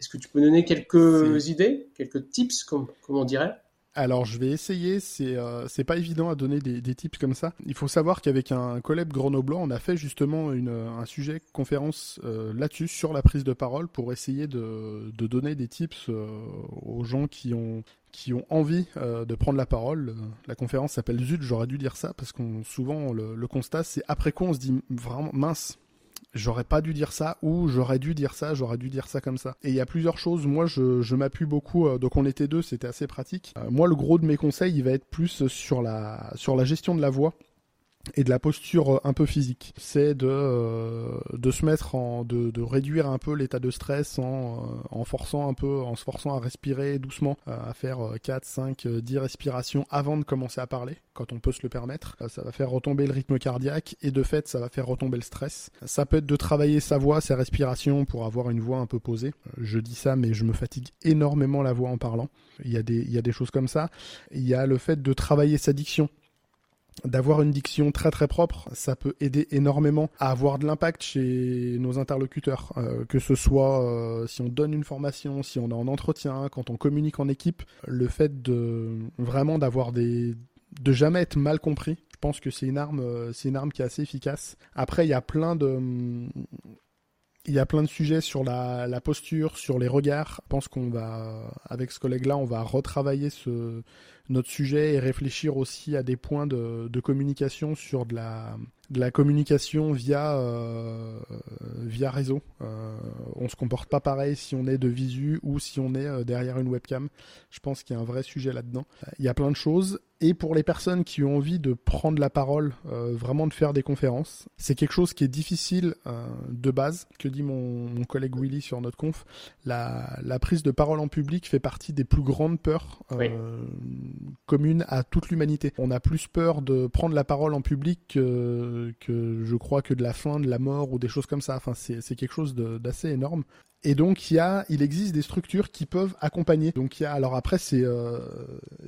Est-ce que tu peux donner quelques idées, quelques tips, comme, on dirait? Alors je vais essayer, c'est euh, pas évident à donner des, tips comme ça. Il faut savoir qu'avec un collègue grenoblois, on a fait justement une, un sujet conférence euh, là-dessus, sur la prise de parole, pour essayer de, de donner des tips euh, aux gens qui ont qui ont envie de prendre la parole. La conférence s'appelle Zut, j'aurais dû dire ça, parce qu'on souvent le, le constat, c'est après quoi on se dit vraiment mince, j'aurais pas dû dire ça ou j'aurais dû dire ça, j'aurais dû dire ça comme ça. Et il y a plusieurs choses. Moi, je, je m'appuie beaucoup. Euh, donc on était deux, c'était assez pratique. Euh, moi, le gros de mes conseils, il va être plus sur la sur la gestion de la voix et de la posture euh, un peu physique. C'est de, euh, se mettre en, de, réduire un peu l'état de stress en, euh, en forçant un peu, en se forçant à respirer doucement, à faire 4, 5, 10 respirations avant de commencer à parler, quand on peut se le permettre. Ça va faire retomber le rythme cardiaque et de fait, ça va faire retomber le stress. Ça peut être de travailler sa voix, sa respiration pour avoir une voix un peu posée. Je dis ça, mais je me fatigue énormément la voix en parlant. Il y a des choses comme ça. Il y a le fait de travailler sa diction d'avoir une diction très très propre, ça peut aider énormément à avoir de l'impact chez nos interlocuteurs, euh, que ce soit euh, si on donne une formation, si on est en entretien, quand on communique en équipe, le fait de vraiment d'avoir des de jamais être mal compris, je pense que c'est une arme euh, c'est une arme qui est assez efficace. Après il y a plein de il y a plein de sujets sur la, posture, sur les regards. Je pense qu'on va, avec ce collègue-là, on va retravailler notre sujet et réfléchir aussi à des points de, communication sur de la, de la communication via, euh, via réseau. Euh, on se comporte pas pareil si on est de visu ou si on est euh, derrière une webcam. Je pense qu'il y a un vrai sujet là-dedans. Il y a plein de choses. Et pour les personnes qui ont envie de prendre la parole, euh, vraiment de faire des conférences, c'est quelque chose qui est difficile euh, de base. Que dit mon, mon, collègue Willy sur notre conf la, la, prise de parole en public fait partie des plus grandes peurs communes à toute l'humanité. On a plus peur de prendre la parole en public que que, je crois que de la fin, de la mort ou des choses comme ça. Enfin, c'est quelque chose d'assez énorme. Et donc il y a, il existe des structures qui peuvent accompagner. Donc il y a, alors après c'est euh,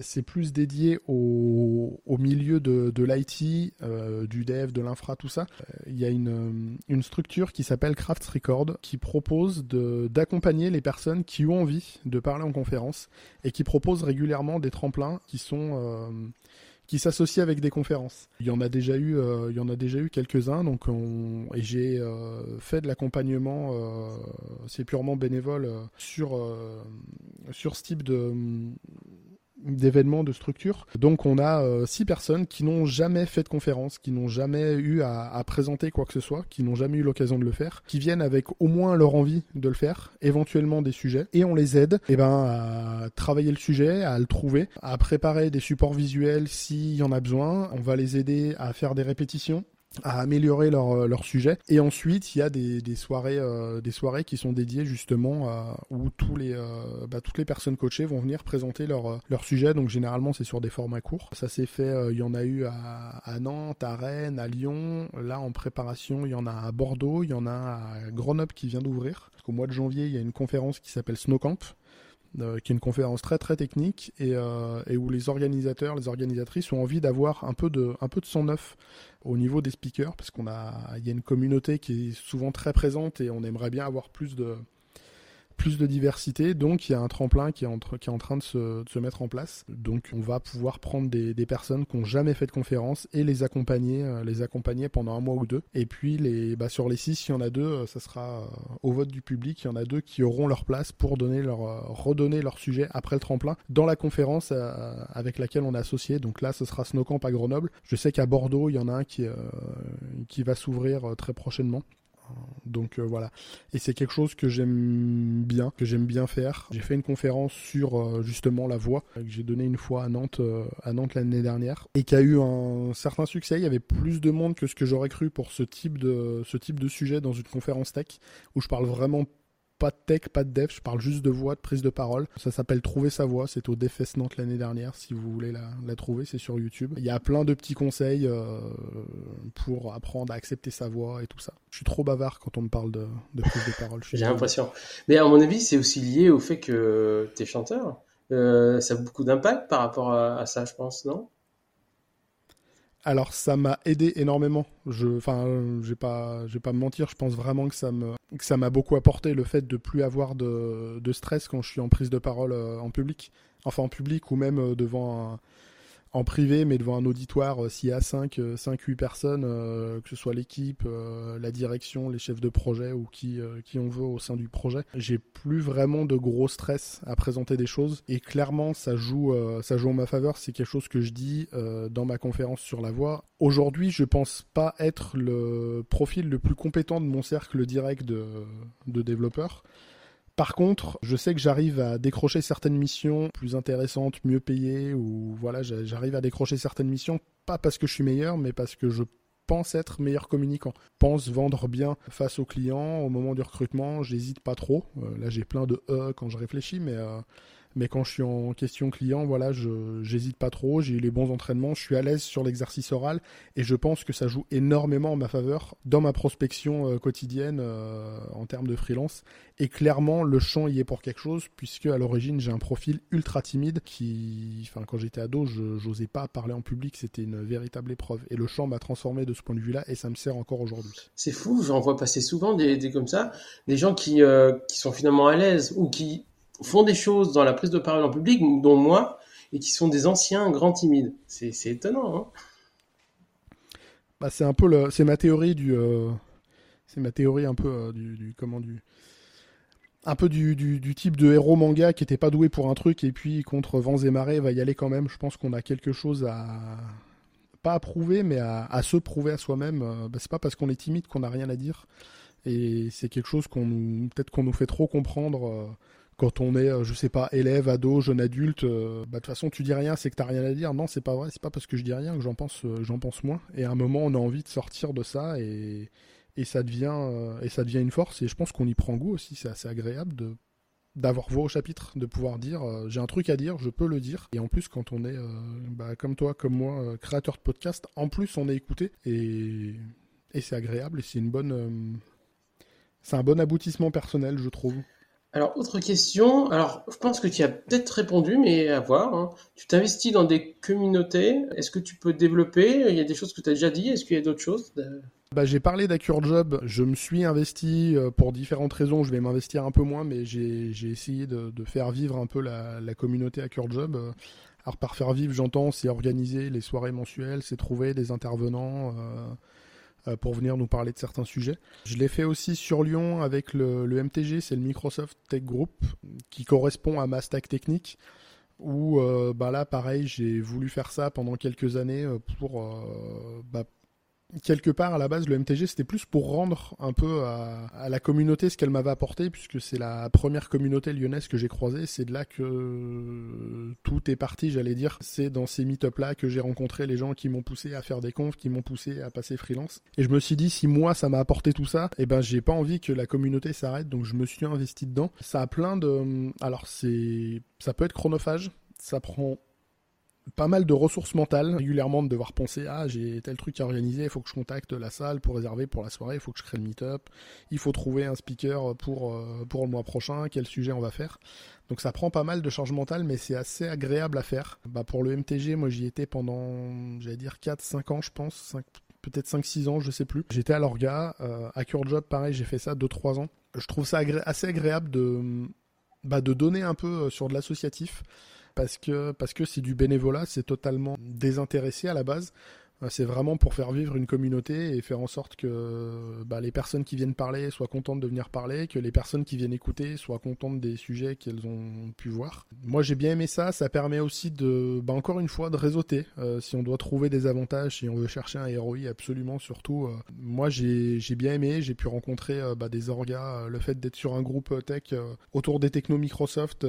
c'est plus dédié au, au milieu de, de l'IT, euh, du dev, de l'infra, tout ça. Euh, il y a une une structure qui s'appelle Craft Record qui propose d'accompagner les personnes qui ont envie de parler en conférence et qui propose régulièrement des tremplins qui sont qui s'associe avec des conférences. Il y en a déjà eu, euh, il y en a déjà eu quelques-uns. Donc, on, et j'ai euh, fait de l'accompagnement, euh, c'est purement bénévole sur sur ce type de d'événements, de structures. Donc on a euh, six personnes qui n'ont jamais fait de conférence, qui n'ont jamais eu à, à, présenter quoi que ce soit, qui n'ont jamais eu l'occasion de le faire, qui viennent avec au moins leur envie de le faire, éventuellement des sujets, et on les aide eh ben, à travailler le sujet, à le trouver, à préparer des supports visuels s'il y en a besoin. On va les aider à faire des répétitions à améliorer leur, euh, leur sujet. Et ensuite, il y a des, des soirées, euh, des soirées qui sont dédiées justement où tous les, euh, bah, toutes les personnes coachées vont venir présenter leur, leur sujet. Donc généralement, c'est sur des formats courts. Ça s'est fait, il y en a eu à, à, Nantes, à Rennes, à Lyon. Là, en préparation, il y en a à Bordeaux, il y en a à Grenoble qui vient d'ouvrir. Parce qu'au mois de janvier, il y a une conférence qui s'appelle Snowcamp euh, qui est une conférence très très technique et, et, où les organisateurs, les organisatrices ont envie d'avoir un peu de un peu de son neuf au niveau des speakers parce qu'on a y a une communauté qui est souvent très présente et on aimerait bien avoir plus de plus de diversité, donc il y a un tremplin qui est, en train de se, mettre en place. Donc on va pouvoir prendre des, personnes qui n'ont jamais fait de conférence et les accompagner, euh, les accompagner pendant un mois ou deux. Et puis les, bah, sur les six, il y en a deux, euh, ça sera euh, au vote du public, il y en a deux qui auront leur place pour donner leur, redonner leur sujet après le tremplin dans la conférence avec laquelle on est associé. Donc là, ce sera Snowcamp à Grenoble. Je sais qu'à Bordeaux, il y en a un qui va s'ouvrir très prochainement. Donc euh, voilà. Et c'est quelque chose que j'aime bien, que j'aime bien faire. J'ai fait une conférence sur euh, justement la voix que j'ai donnée une fois à Nantes, euh, à Nantes l'année dernière, et qui a eu un certain succès. Il y avait plus de monde que ce que j'aurais cru pour ce type de ce type de sujet dans une conférence tech où je parle vraiment pas de tech, pas de dev, je parle juste de voix, de prise de parole. Ça s'appelle Trouver sa voix, c'est au DFS Nantes l'année dernière, si vous voulez la, trouver, c'est sur YouTube. Il y a plein de petits conseils euh, pour apprendre à accepter sa voix et tout ça. Je suis trop bavard quand on me parle de, prise de parole. J'ai l'impression. Mais à mon avis, c'est aussi lié au fait que tu es chanteur. Euh, ça a beaucoup d'impact par rapport à ça, je pense, non? Alors ça m'a aidé énormément. Je, enfin, j'ai pas, j'ai pas me mentir. Je pense vraiment que ça me, que ça m'a beaucoup apporté le fait de plus avoir de, de, stress quand je suis en prise de parole euh, en public, enfin en public ou même euh, devant un, en privé, mais devant un auditoire, euh, s'il y a 5, 5 8 personnes, euh, que ce soit l'équipe, euh, la direction, les chefs de projet ou qui, qui on veut au sein du projet, j'ai plus vraiment de gros stress à présenter des choses. Et clairement, ça joue, ça joue en ma faveur. C'est quelque chose que je dis dans ma conférence sur la voix. Aujourd'hui, je pense pas être le profil le plus compétent de mon cercle direct de, de développeurs. Par contre, je sais que j'arrive à décrocher certaines missions plus intéressantes, mieux payées, ou voilà, j'arrive à décrocher certaines missions, pas parce que je suis meilleur, mais parce que je pense être meilleur communicant, pense vendre bien face aux clients au moment du recrutement, j'hésite pas trop. Euh, là, j'ai plein de E quand je réfléchis, mais euh, mais quand je suis en question client, voilà, je j'hésite pas trop, j'ai eu les bons entraînements, je suis à l'aise sur l'exercice oral et je pense que ça joue énormément en ma faveur dans ma prospection euh, quotidienne euh, en termes de freelance. Et clairement, le champ y est pour quelque chose puisque à l'origine j'ai un profil ultra timide qui, enfin, quand j'étais ado, je n'osais pas parler en public, c'était une véritable épreuve. Et le champ m'a transformé de ce point de vue-là et ça me sert encore aujourd'hui. C'est fou, j'en vois passer souvent des, des, comme ça, des gens qui euh, qui sont finalement à l'aise ou qui font des choses dans la prise de parole en public, dont moi, et qui sont des anciens grands timides. C'est étonnant. Hein bah, c'est un peu le, c'est ma théorie du, euh, c'est ma théorie un peu euh, du, comment du, un peu du, du, type de héros manga qui était pas doué pour un truc et puis contre vents et marées va y aller quand même. Je pense qu'on a quelque chose à pas à prouver, mais à, à se prouver à soi-même. Euh, bah, c'est pas parce qu'on est timide qu'on n'a rien à dire. Et c'est quelque chose qu'on peut-être qu'on nous fait trop comprendre quand on est, euh, je sais pas, élève, ado, jeune adulte, euh, bah, de toute façon, tu dis rien, c'est que t'as rien à dire. Non, c'est pas vrai, c'est pas parce que je dis rien que j'en pense, euh, j'en pense moins. Et à un moment, on a envie de sortir de ça et, et ça devient, et ça devient une force. Et je pense qu'on y prend goût aussi. C'est assez agréable de d'avoir voix au chapitre, de pouvoir dire j'ai un truc à dire, je peux le dire. Et en plus, quand on est, bah, comme toi, comme moi, créateur de podcast, en plus, on est écouté et, et c'est agréable et c'est une bonne, c'est un bon aboutissement personnel, je trouve. Alors, autre question. Alors, je pense que tu as peut-être répondu, mais à voir. Hein. Tu t'investis dans des communautés. Est-ce que tu peux développer? Il y a des choses que tu as déjà dit. Est-ce qu'il y a d'autres choses? Bah, j'ai parlé d'AccureJob, je me suis investi euh, pour différentes raisons, je vais m'investir un peu moins, mais j'ai essayé de, faire vivre un peu la, la communauté AccureJob. Alors par faire vivre, j'entends, c'est organiser les soirées mensuelles, c'est trouver des intervenants, euh, pour venir nous parler de certains sujets. Je l'ai fait aussi sur Lyon avec le, MTG, c'est le Microsoft Tech Group, qui correspond à ma stack technique où euh, bah là pareil j'ai voulu faire ça pendant quelques années euh, pour bah, quelque part à la base le MTG c'était plus pour rendre un peu à, la communauté ce qu'elle m'avait apporté puisque c'est la première communauté lyonnaise que j'ai croisée. C'est de là que tout est parti j'allais dire. C'est dans ces meet-up là que j'ai rencontré les gens qui m'ont poussé à faire des confs qui m'ont poussé à passer freelance. Et je me suis dit si moi ça m'a apporté tout ça et eh ben j'ai pas envie que la communauté s'arrête. Donc je me suis investi dedans. Ça a plein de alors c'est ça peut être chronophage. Ça prend pas mal de ressources mentales, régulièrement de devoir penser ah j'ai tel truc à organiser, il faut que je contacte la salle pour réserver pour la soirée, il faut que je crée le meet-up, il faut trouver un speaker pour euh, pour le mois prochain, quel sujet on va faire. Donc ça prend pas mal de charge mentale, mais c'est assez agréable à faire. Bah pour le MTG, moi j'y étais pendant j'allais dire 4 5 ans je pense, peut-être 5-6 ans, je sais plus. J'étais à l'orga, euh, à Cure Job pareil, j'ai fait ça 2-3 ans. Je trouve ça assez agréable de bah, de donner un peu euh, sur de l'associatif parce que parce que c'est du bénévolat, c'est totalement désintéressé à la base. Euh, c'est vraiment pour faire vivre une communauté et faire en sorte que bah, les personnes qui viennent parler soient contentes de venir parler, que les personnes qui viennent écouter soient contentes des sujets qu'elles ont pu voir. Moi j'ai bien aimé ça, ça permet aussi de, bah, encore une fois, de réseauter. Euh, si on doit trouver des avantages, si on veut chercher un ROI absolument surtout. Euh, moi j'ai bien aimé, j'ai pu rencontrer bah, des orgas, le fait d'être sur un groupe tech autour des technos Microsoft,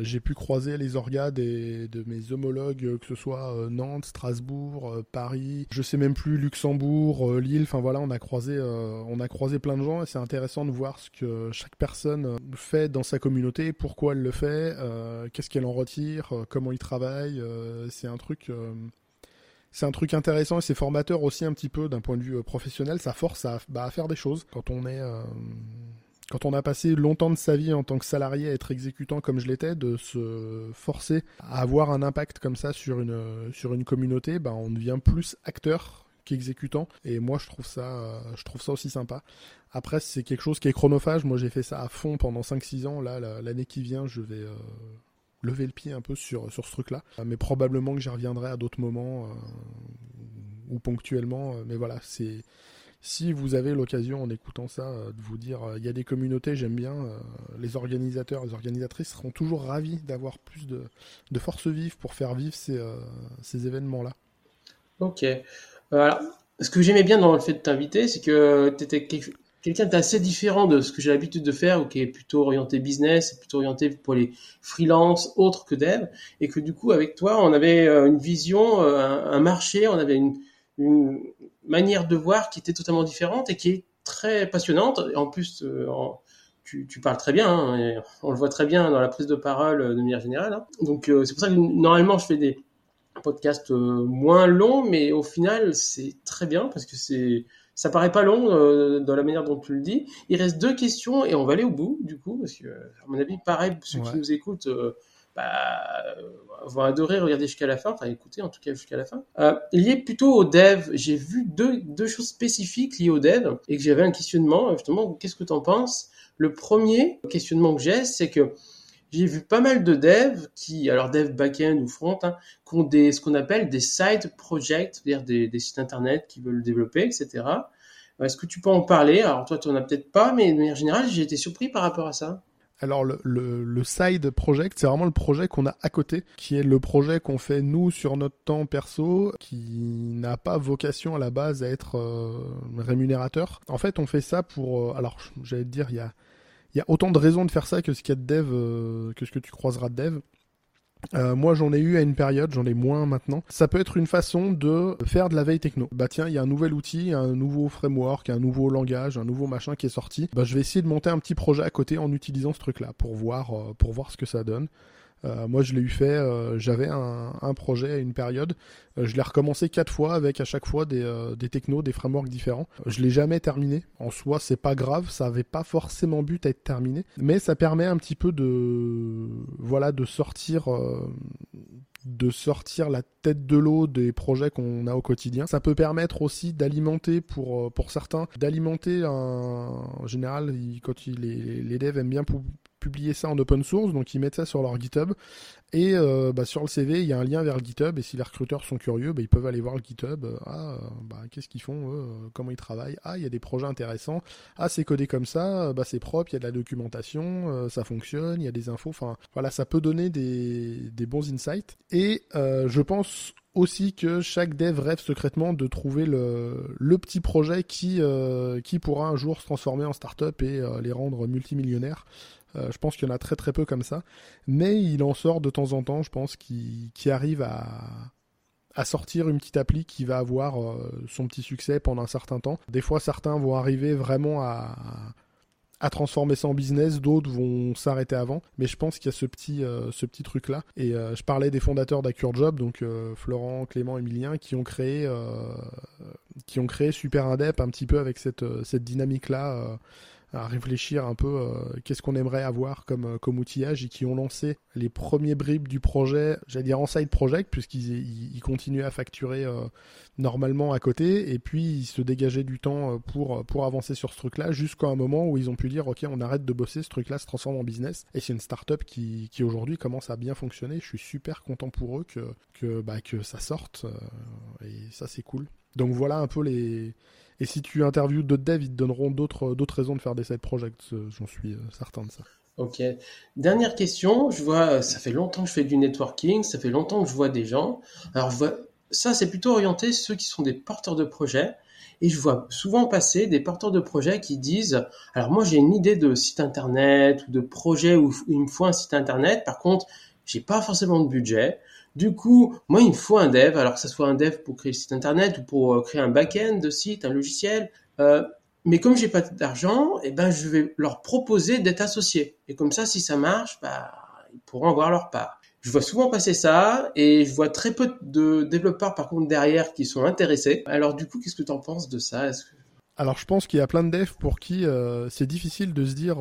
j'ai pu croiser les orgas des, de mes homologues, que ce soit Nantes, Strasbourg, Paris, Paris, je sais même plus Luxembourg, Lille. Enfin voilà, on a croisé, on a croisé plein de gens et c'est intéressant de voir ce que chaque personne fait dans sa communauté, pourquoi elle le fait, qu'est-ce qu'elle en retire, comment il travaille. c'est un truc c'est un truc intéressant et c'est formateur aussi un petit peu d'un point de vue professionnel. Ça force à, bah, à faire des choses quand on est quand on a passé longtemps de sa vie en tant que salarié à être exécutant comme je l'étais, de se forcer à avoir un impact comme ça sur une, sur une communauté, ben on devient plus acteur qu'exécutant. Et moi, je trouve ça, je trouve ça aussi sympa. Après, c'est quelque chose qui est chronophage. Moi, j'ai fait ça à fond pendant 5-6 ans. Là, l'année qui vient, je vais euh, lever le pied un peu sur, sur ce truc-là. Mais probablement que j'y reviendrai à d'autres moments euh, ou ponctuellement. Mais voilà, c'est si vous avez l'occasion en écoutant ça euh, de vous dire euh, il y a des communautés, j'aime bien, euh, les organisateurs, les organisatrices seront toujours ravis d'avoir plus de, force vive pour faire vivre ces, ces événements-là. Ok. Alors, ce que j'aimais bien dans le fait de t'inviter, c'est que tu étais quelqu'un d'assez différent de ce que j'ai l'habitude de faire, ou qui est plutôt orienté business, plutôt orienté pour les freelances autres que dev, et que du coup, avec toi, on avait une vision, un, marché, on avait une manière de voir qui était totalement différente et qui est très passionnante. En plus, euh, tu, tu, parles très bien, hein, on le voit très bien dans la prise de parole de manière générale. Hein. Donc euh, c'est pour ça que normalement je fais des podcasts euh, moins longs, mais au final c'est très bien parce que c'est ça paraît pas long dans la manière dont tu le dis. Il reste deux questions et on va aller au bout du coup parce que à mon avis pareil ceux qui nous écoutent bah, vont adorer regarder jusqu'à la fin, enfin écouter en tout cas jusqu'à la fin. Euh, lié plutôt au dev, j'ai vu deux, deux choses spécifiques liées au dev et que j'avais un questionnement, justement, qu'est-ce que tu en penses? Le premier questionnement que j'ai, c'est que j'ai vu pas mal de devs qui, alors dev backend ou front, hein, qui ont des, ce qu'on appelle des side projects, c'est-à-dire des, des, sites internet qui veulent développer, etc. Est-ce que tu peux en parler? Alors toi, tu en as peut-être pas, mais de manière générale, j'ai été surpris par rapport à ça. Alors le, side project, c'est vraiment le projet qu'on a à côté, qui est le projet qu'on fait nous sur notre temps perso, qui n'a pas vocation à la base à être euh, rémunérateur. En fait, on fait ça pour... Euh, alors, j'allais te dire, il y a, y a autant de raisons de faire ça que ce qu'il y a de dev, euh, que ce que tu croiseras de dev. Euh, moi, j'en ai eu à une période, j'en ai moins maintenant. Ça peut être une façon de faire de la veille techno. Bah tiens, il y a un nouvel outil, un nouveau framework, un nouveau langage, un nouveau machin qui est sorti. Bah je vais essayer de monter un petit projet à côté en utilisant ce truc-là pour voir, euh, pour voir ce que ça donne. Euh, moi, je l'ai eu fait. Euh, j'avais un, projet à une période. Euh, je l'ai recommencé quatre fois avec à chaque fois des, des technos, des frameworks différents. Je l'ai jamais terminé. En soi, c'est pas grave. Ça avait pas forcément but à être terminé, mais ça permet un petit peu de voilà de sortir de sortir la tête de l'eau des projets qu'on a au quotidien. Ça peut permettre aussi d'alimenter pour pour certains d'alimenter un en général quand les, les devs aiment bien publier ça en open source, donc ils mettent ça sur leur GitHub. Et euh, bah, sur le CV, il y a un lien vers le GitHub, et si les recruteurs sont curieux, bah, ils peuvent aller voir le GitHub. Ah, bah, qu'est-ce qu'ils font, eux Comment ils travaillent Ah, il y a des projets intéressants. Ah, c'est codé comme ça, bah, c'est propre, il y a de la documentation, euh, ça fonctionne, il y a des infos. Enfin, voilà, ça peut donner des, bons insights. Et euh, je pense aussi que chaque dev rêve secrètement de trouver le, le petit projet qui, qui pourra un jour se transformer en startup et les rendre multimillionnaires. Euh, je pense qu'il y en a très très peu comme ça. Mais il en sort de temps en temps, je pense, qui, qui arrive à, sortir une petite appli qui va avoir euh, son petit succès pendant un certain temps. Des fois, certains vont arriver vraiment à, transformer ça en business, d'autres vont s'arrêter avant. Mais je pense qu'il y a ce petit, euh, truc-là. Et je parlais des fondateurs d'AccureJob, donc Florent, Clément, Emilien, qui ont créé, qui Super Indep un petit peu avec cette dynamique-là à réfléchir un peu euh, qu'est-ce qu'on aimerait avoir comme, euh, comme outillage et qui ont lancé les premiers bribes du projet, j'allais dire en side project, puisqu'ils ils, continuaient à facturer euh, normalement à côté, et puis ils se dégageaient du temps pour, avancer sur ce truc-là, jusqu'à un moment où ils ont pu dire, ok, on arrête de bosser, ce truc-là se transforme en business, et c'est une startup qui, qui aujourd'hui commence à bien fonctionner, je suis super content pour eux que, que, bah, que ça sorte, et ça c'est cool. Donc voilà un peu les, et si tu interviews d'autres devs, ils te donneront d'autres, d'autres raisons de faire des side projects. Euh, j'en suis euh, certain de ça. Ok. Dernière question. Je vois, ça fait longtemps que je fais du networking, ça fait longtemps que je vois des gens. Alors, ça, c'est plutôt orienté ceux qui sont des porteurs de projets. Et je vois souvent passer des porteurs de projets qui disent, alors moi j'ai une idée de site internet ou de projet où il me faut un site internet. Par contre, j'ai pas forcément de budget. Du coup, moi, il me faut un dev. Alors, que ce soit un dev pour créer le site internet ou pour euh, créer un back-end de site, un logiciel. Euh, mais comme j'ai pas d'argent, eh ben, je vais leur proposer d'être associés. Et comme ça, si ça marche, bah, ils pourront avoir leur part. Je vois souvent passer ça et je vois très peu de développeurs par contre derrière qui sont intéressés. Alors du coup, qu'est-ce que tu en penses de ça? Alors je pense qu'il y a plein de devs pour qui euh, c'est difficile de se dire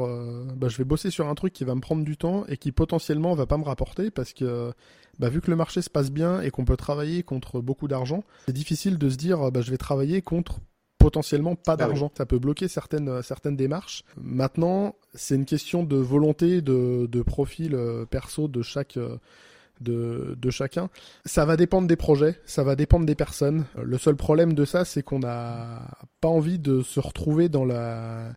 bah, je vais bosser sur un truc qui va me prendre du temps et qui potentiellement va pas me rapporter parce que bah, vu que le marché se passe bien et qu'on peut travailler contre beaucoup d'argent, c'est difficile de se dire bah, je vais travailler contre potentiellement pas bah d'argent. Ça peut bloquer certaines, euh, certaines démarches. Maintenant, c'est une question de volonté, de, de profil euh, perso de chaque... Euh, de, chacun. Ça va dépendre des projets, ça va dépendre des personnes. Le seul problème de ça, c'est qu'on n'a pas envie de se retrouver dans la,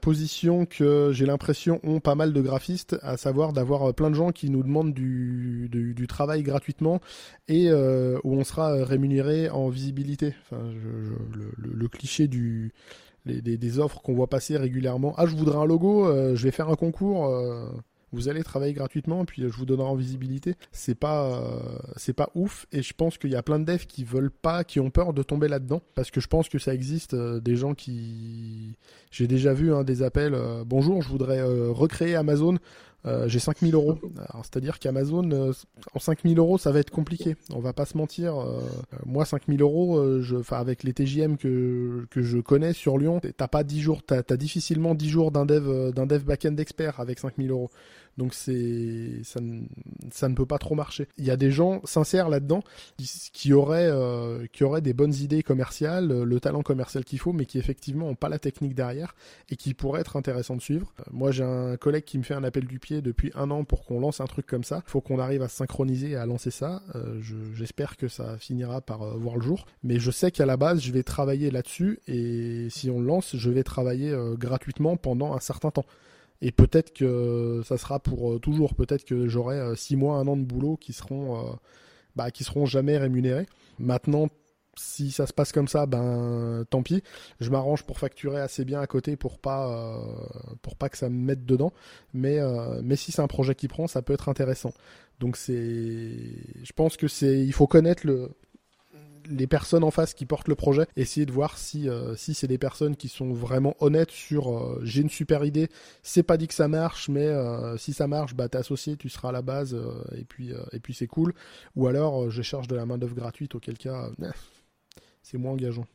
position que j'ai l'impression ont pas mal de graphistes, à savoir d'avoir euh, plein de gens qui nous demandent du, travail gratuitement et euh, où on sera rémunéré en visibilité. Enfin, le, cliché des, offres qu'on voit passer régulièrement. Ah, je voudrais un logo, euh, je vais faire un concours vous allez travailler gratuitement, puis je vous donnerai en visibilité. C'est pas, euh, c'est pas ouf, et je pense qu'il y a plein de devs qui veulent pas, qui ont peur de tomber là-dedans, parce que je pense que ça existe euh, des gens qui, j'ai déjà vu hein, des appels. Euh, bonjour, je voudrais recréer Amazon. Euh, j'ai 5000 euros. C'est-à-dire qu'Amazon, euh, en 5000 euros, ça va être compliqué. On va pas se mentir. Euh, moi, 5000 euros, je, avec les TJM que, que je connais sur Lyon, t'as pas 10 jours, t'as as difficilement 10 jours d'un dev, d'un dev back-end expert avec 5000 euros. Donc ça, ça, ne peut pas trop marcher. Il y a des gens sincères là-dedans qui, auraient qui auraient des bonnes idées commerciales, le talent commercial qu'il faut, mais qui effectivement ont pas la technique derrière et qui pourraient être intéressants de suivre. moi j'ai un collègue qui me fait un appel du pied depuis un an pour qu'on lance un truc comme ça. Il faut qu'on arrive à se synchroniser et à lancer ça. Euh, j'espère que ça finira par euh, voir le jour. Mais je sais qu'à la base, je vais travailler là-dessus et si on le lance, je vais travailler euh, gratuitement pendant un certain temps. Et peut-être que ça sera pour toujours. Peut-être que j'aurai six mois, un an de boulot qui seront, bah, qui seront jamais rémunérés. Maintenant, si ça se passe comme ça, ben tant pis. Je m'arrange pour facturer assez bien à côté pour pas euh, pas que ça me mette dedans. Mais euh, mais si c'est un projet qui prend, ça peut être intéressant. Donc c'est, je pense que c'est, il faut connaître le les personnes en face qui portent le projet, essayer de voir si euh, si c'est des personnes qui sont vraiment honnêtes sur j'ai une super idée, c'est pas dit que ça marche, mais si ça marche, bah t'es associé, tu seras à la base et puis et puis c'est cool. Ou alors je cherche de la main d'œuvre gratuite, auquel cas c'est moins engageant.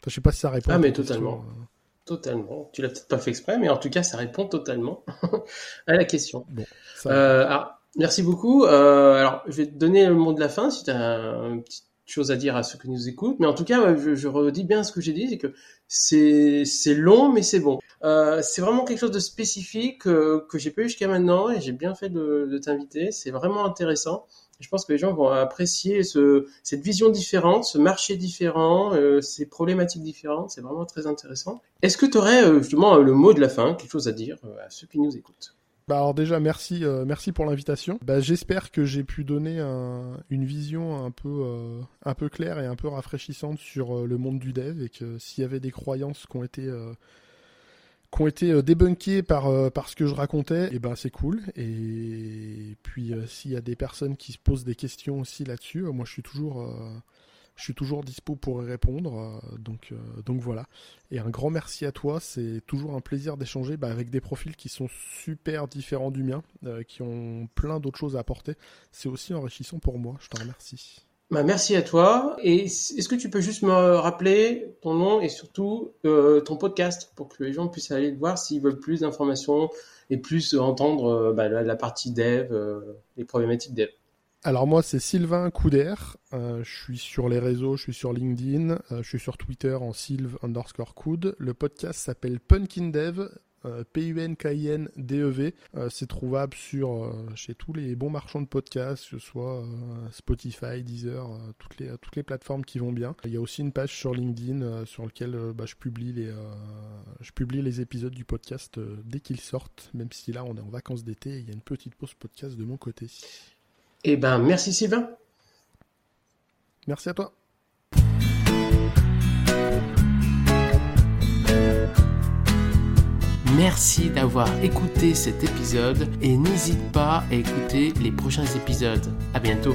Enfin, je sais pas si ça répond. Ah, mais totalement. Euh. Totalement. Tu l'as peut-être pas fait exprès, mais en tout cas, ça répond totalement à la question. Bon, euh, merci beaucoup. Euh, alors, je vais te donner le mot de la fin si tu as une petite chose à dire à ceux qui nous écoutent. Mais en tout cas, je, redis bien ce que j'ai dit, c'est que c'est long, mais c'est bon. c'est vraiment quelque chose de spécifique que j'ai pas eu jusqu'à maintenant et j'ai bien fait de t'inviter. C'est vraiment intéressant. Je pense que les gens vont apprécier ce, cette vision différente, ce marché différent, euh, ces problématiques différentes. C'est vraiment très intéressant. Est-ce que tu aurais euh, justement le mot de la fin, quelque chose à dire euh, à ceux qui nous écoutent? Bah alors déjà merci merci pour l'invitation. Bah, j'espère que j'ai pu donner une vision un peu un peu claire et un peu rafraîchissante sur le monde du dev et que s'il y avait des croyances qui ont été qui ont été euh, débunkés par, euh, par ce que je racontais, et eh ben c'est cool. Et puis euh, s'il y a des personnes qui se posent des questions aussi là-dessus, moi je suis toujours je suis toujours dispo pour y répondre. donc, donc voilà. Et un grand merci à toi. C'est toujours un plaisir d'échanger bah, avec des profils qui sont super différents du mien, qui ont plein d'autres choses à apporter. C'est aussi enrichissant pour moi. Je te remercie. Bah, merci à toi. Et est-ce que tu peux juste me rappeler ton nom et surtout euh, ton podcast pour que les gens puissent aller le voir s'ils veulent plus d'informations et plus entendre euh, bah, la, partie dev, euh, les problématiques dev? Alors moi c'est Sylvain Couder, je suis sur les réseaux, je suis sur LinkedIn, je suis sur Twitter en sylve underscore coud. Le podcast s'appelle Punkin Dev, euh, P-U-N-K-I-N-D-E-V. Euh, c'est trouvable sur euh, chez tous les bons marchands de podcasts, que ce soit Spotify, Deezer, toutes les toutes plateformes qui vont bien. Il y a aussi une page sur LinkedIn sur laquelle bah, je publie les je publie les épisodes du podcast dès qu'ils sortent, même si là on est en vacances d'été. Il y a une petite pause podcast de mon côté. Eh ben merci Sylvain. Merci à toi. Merci d'avoir écouté cet épisode et n'hésite pas à écouter les prochains épisodes. À bientôt.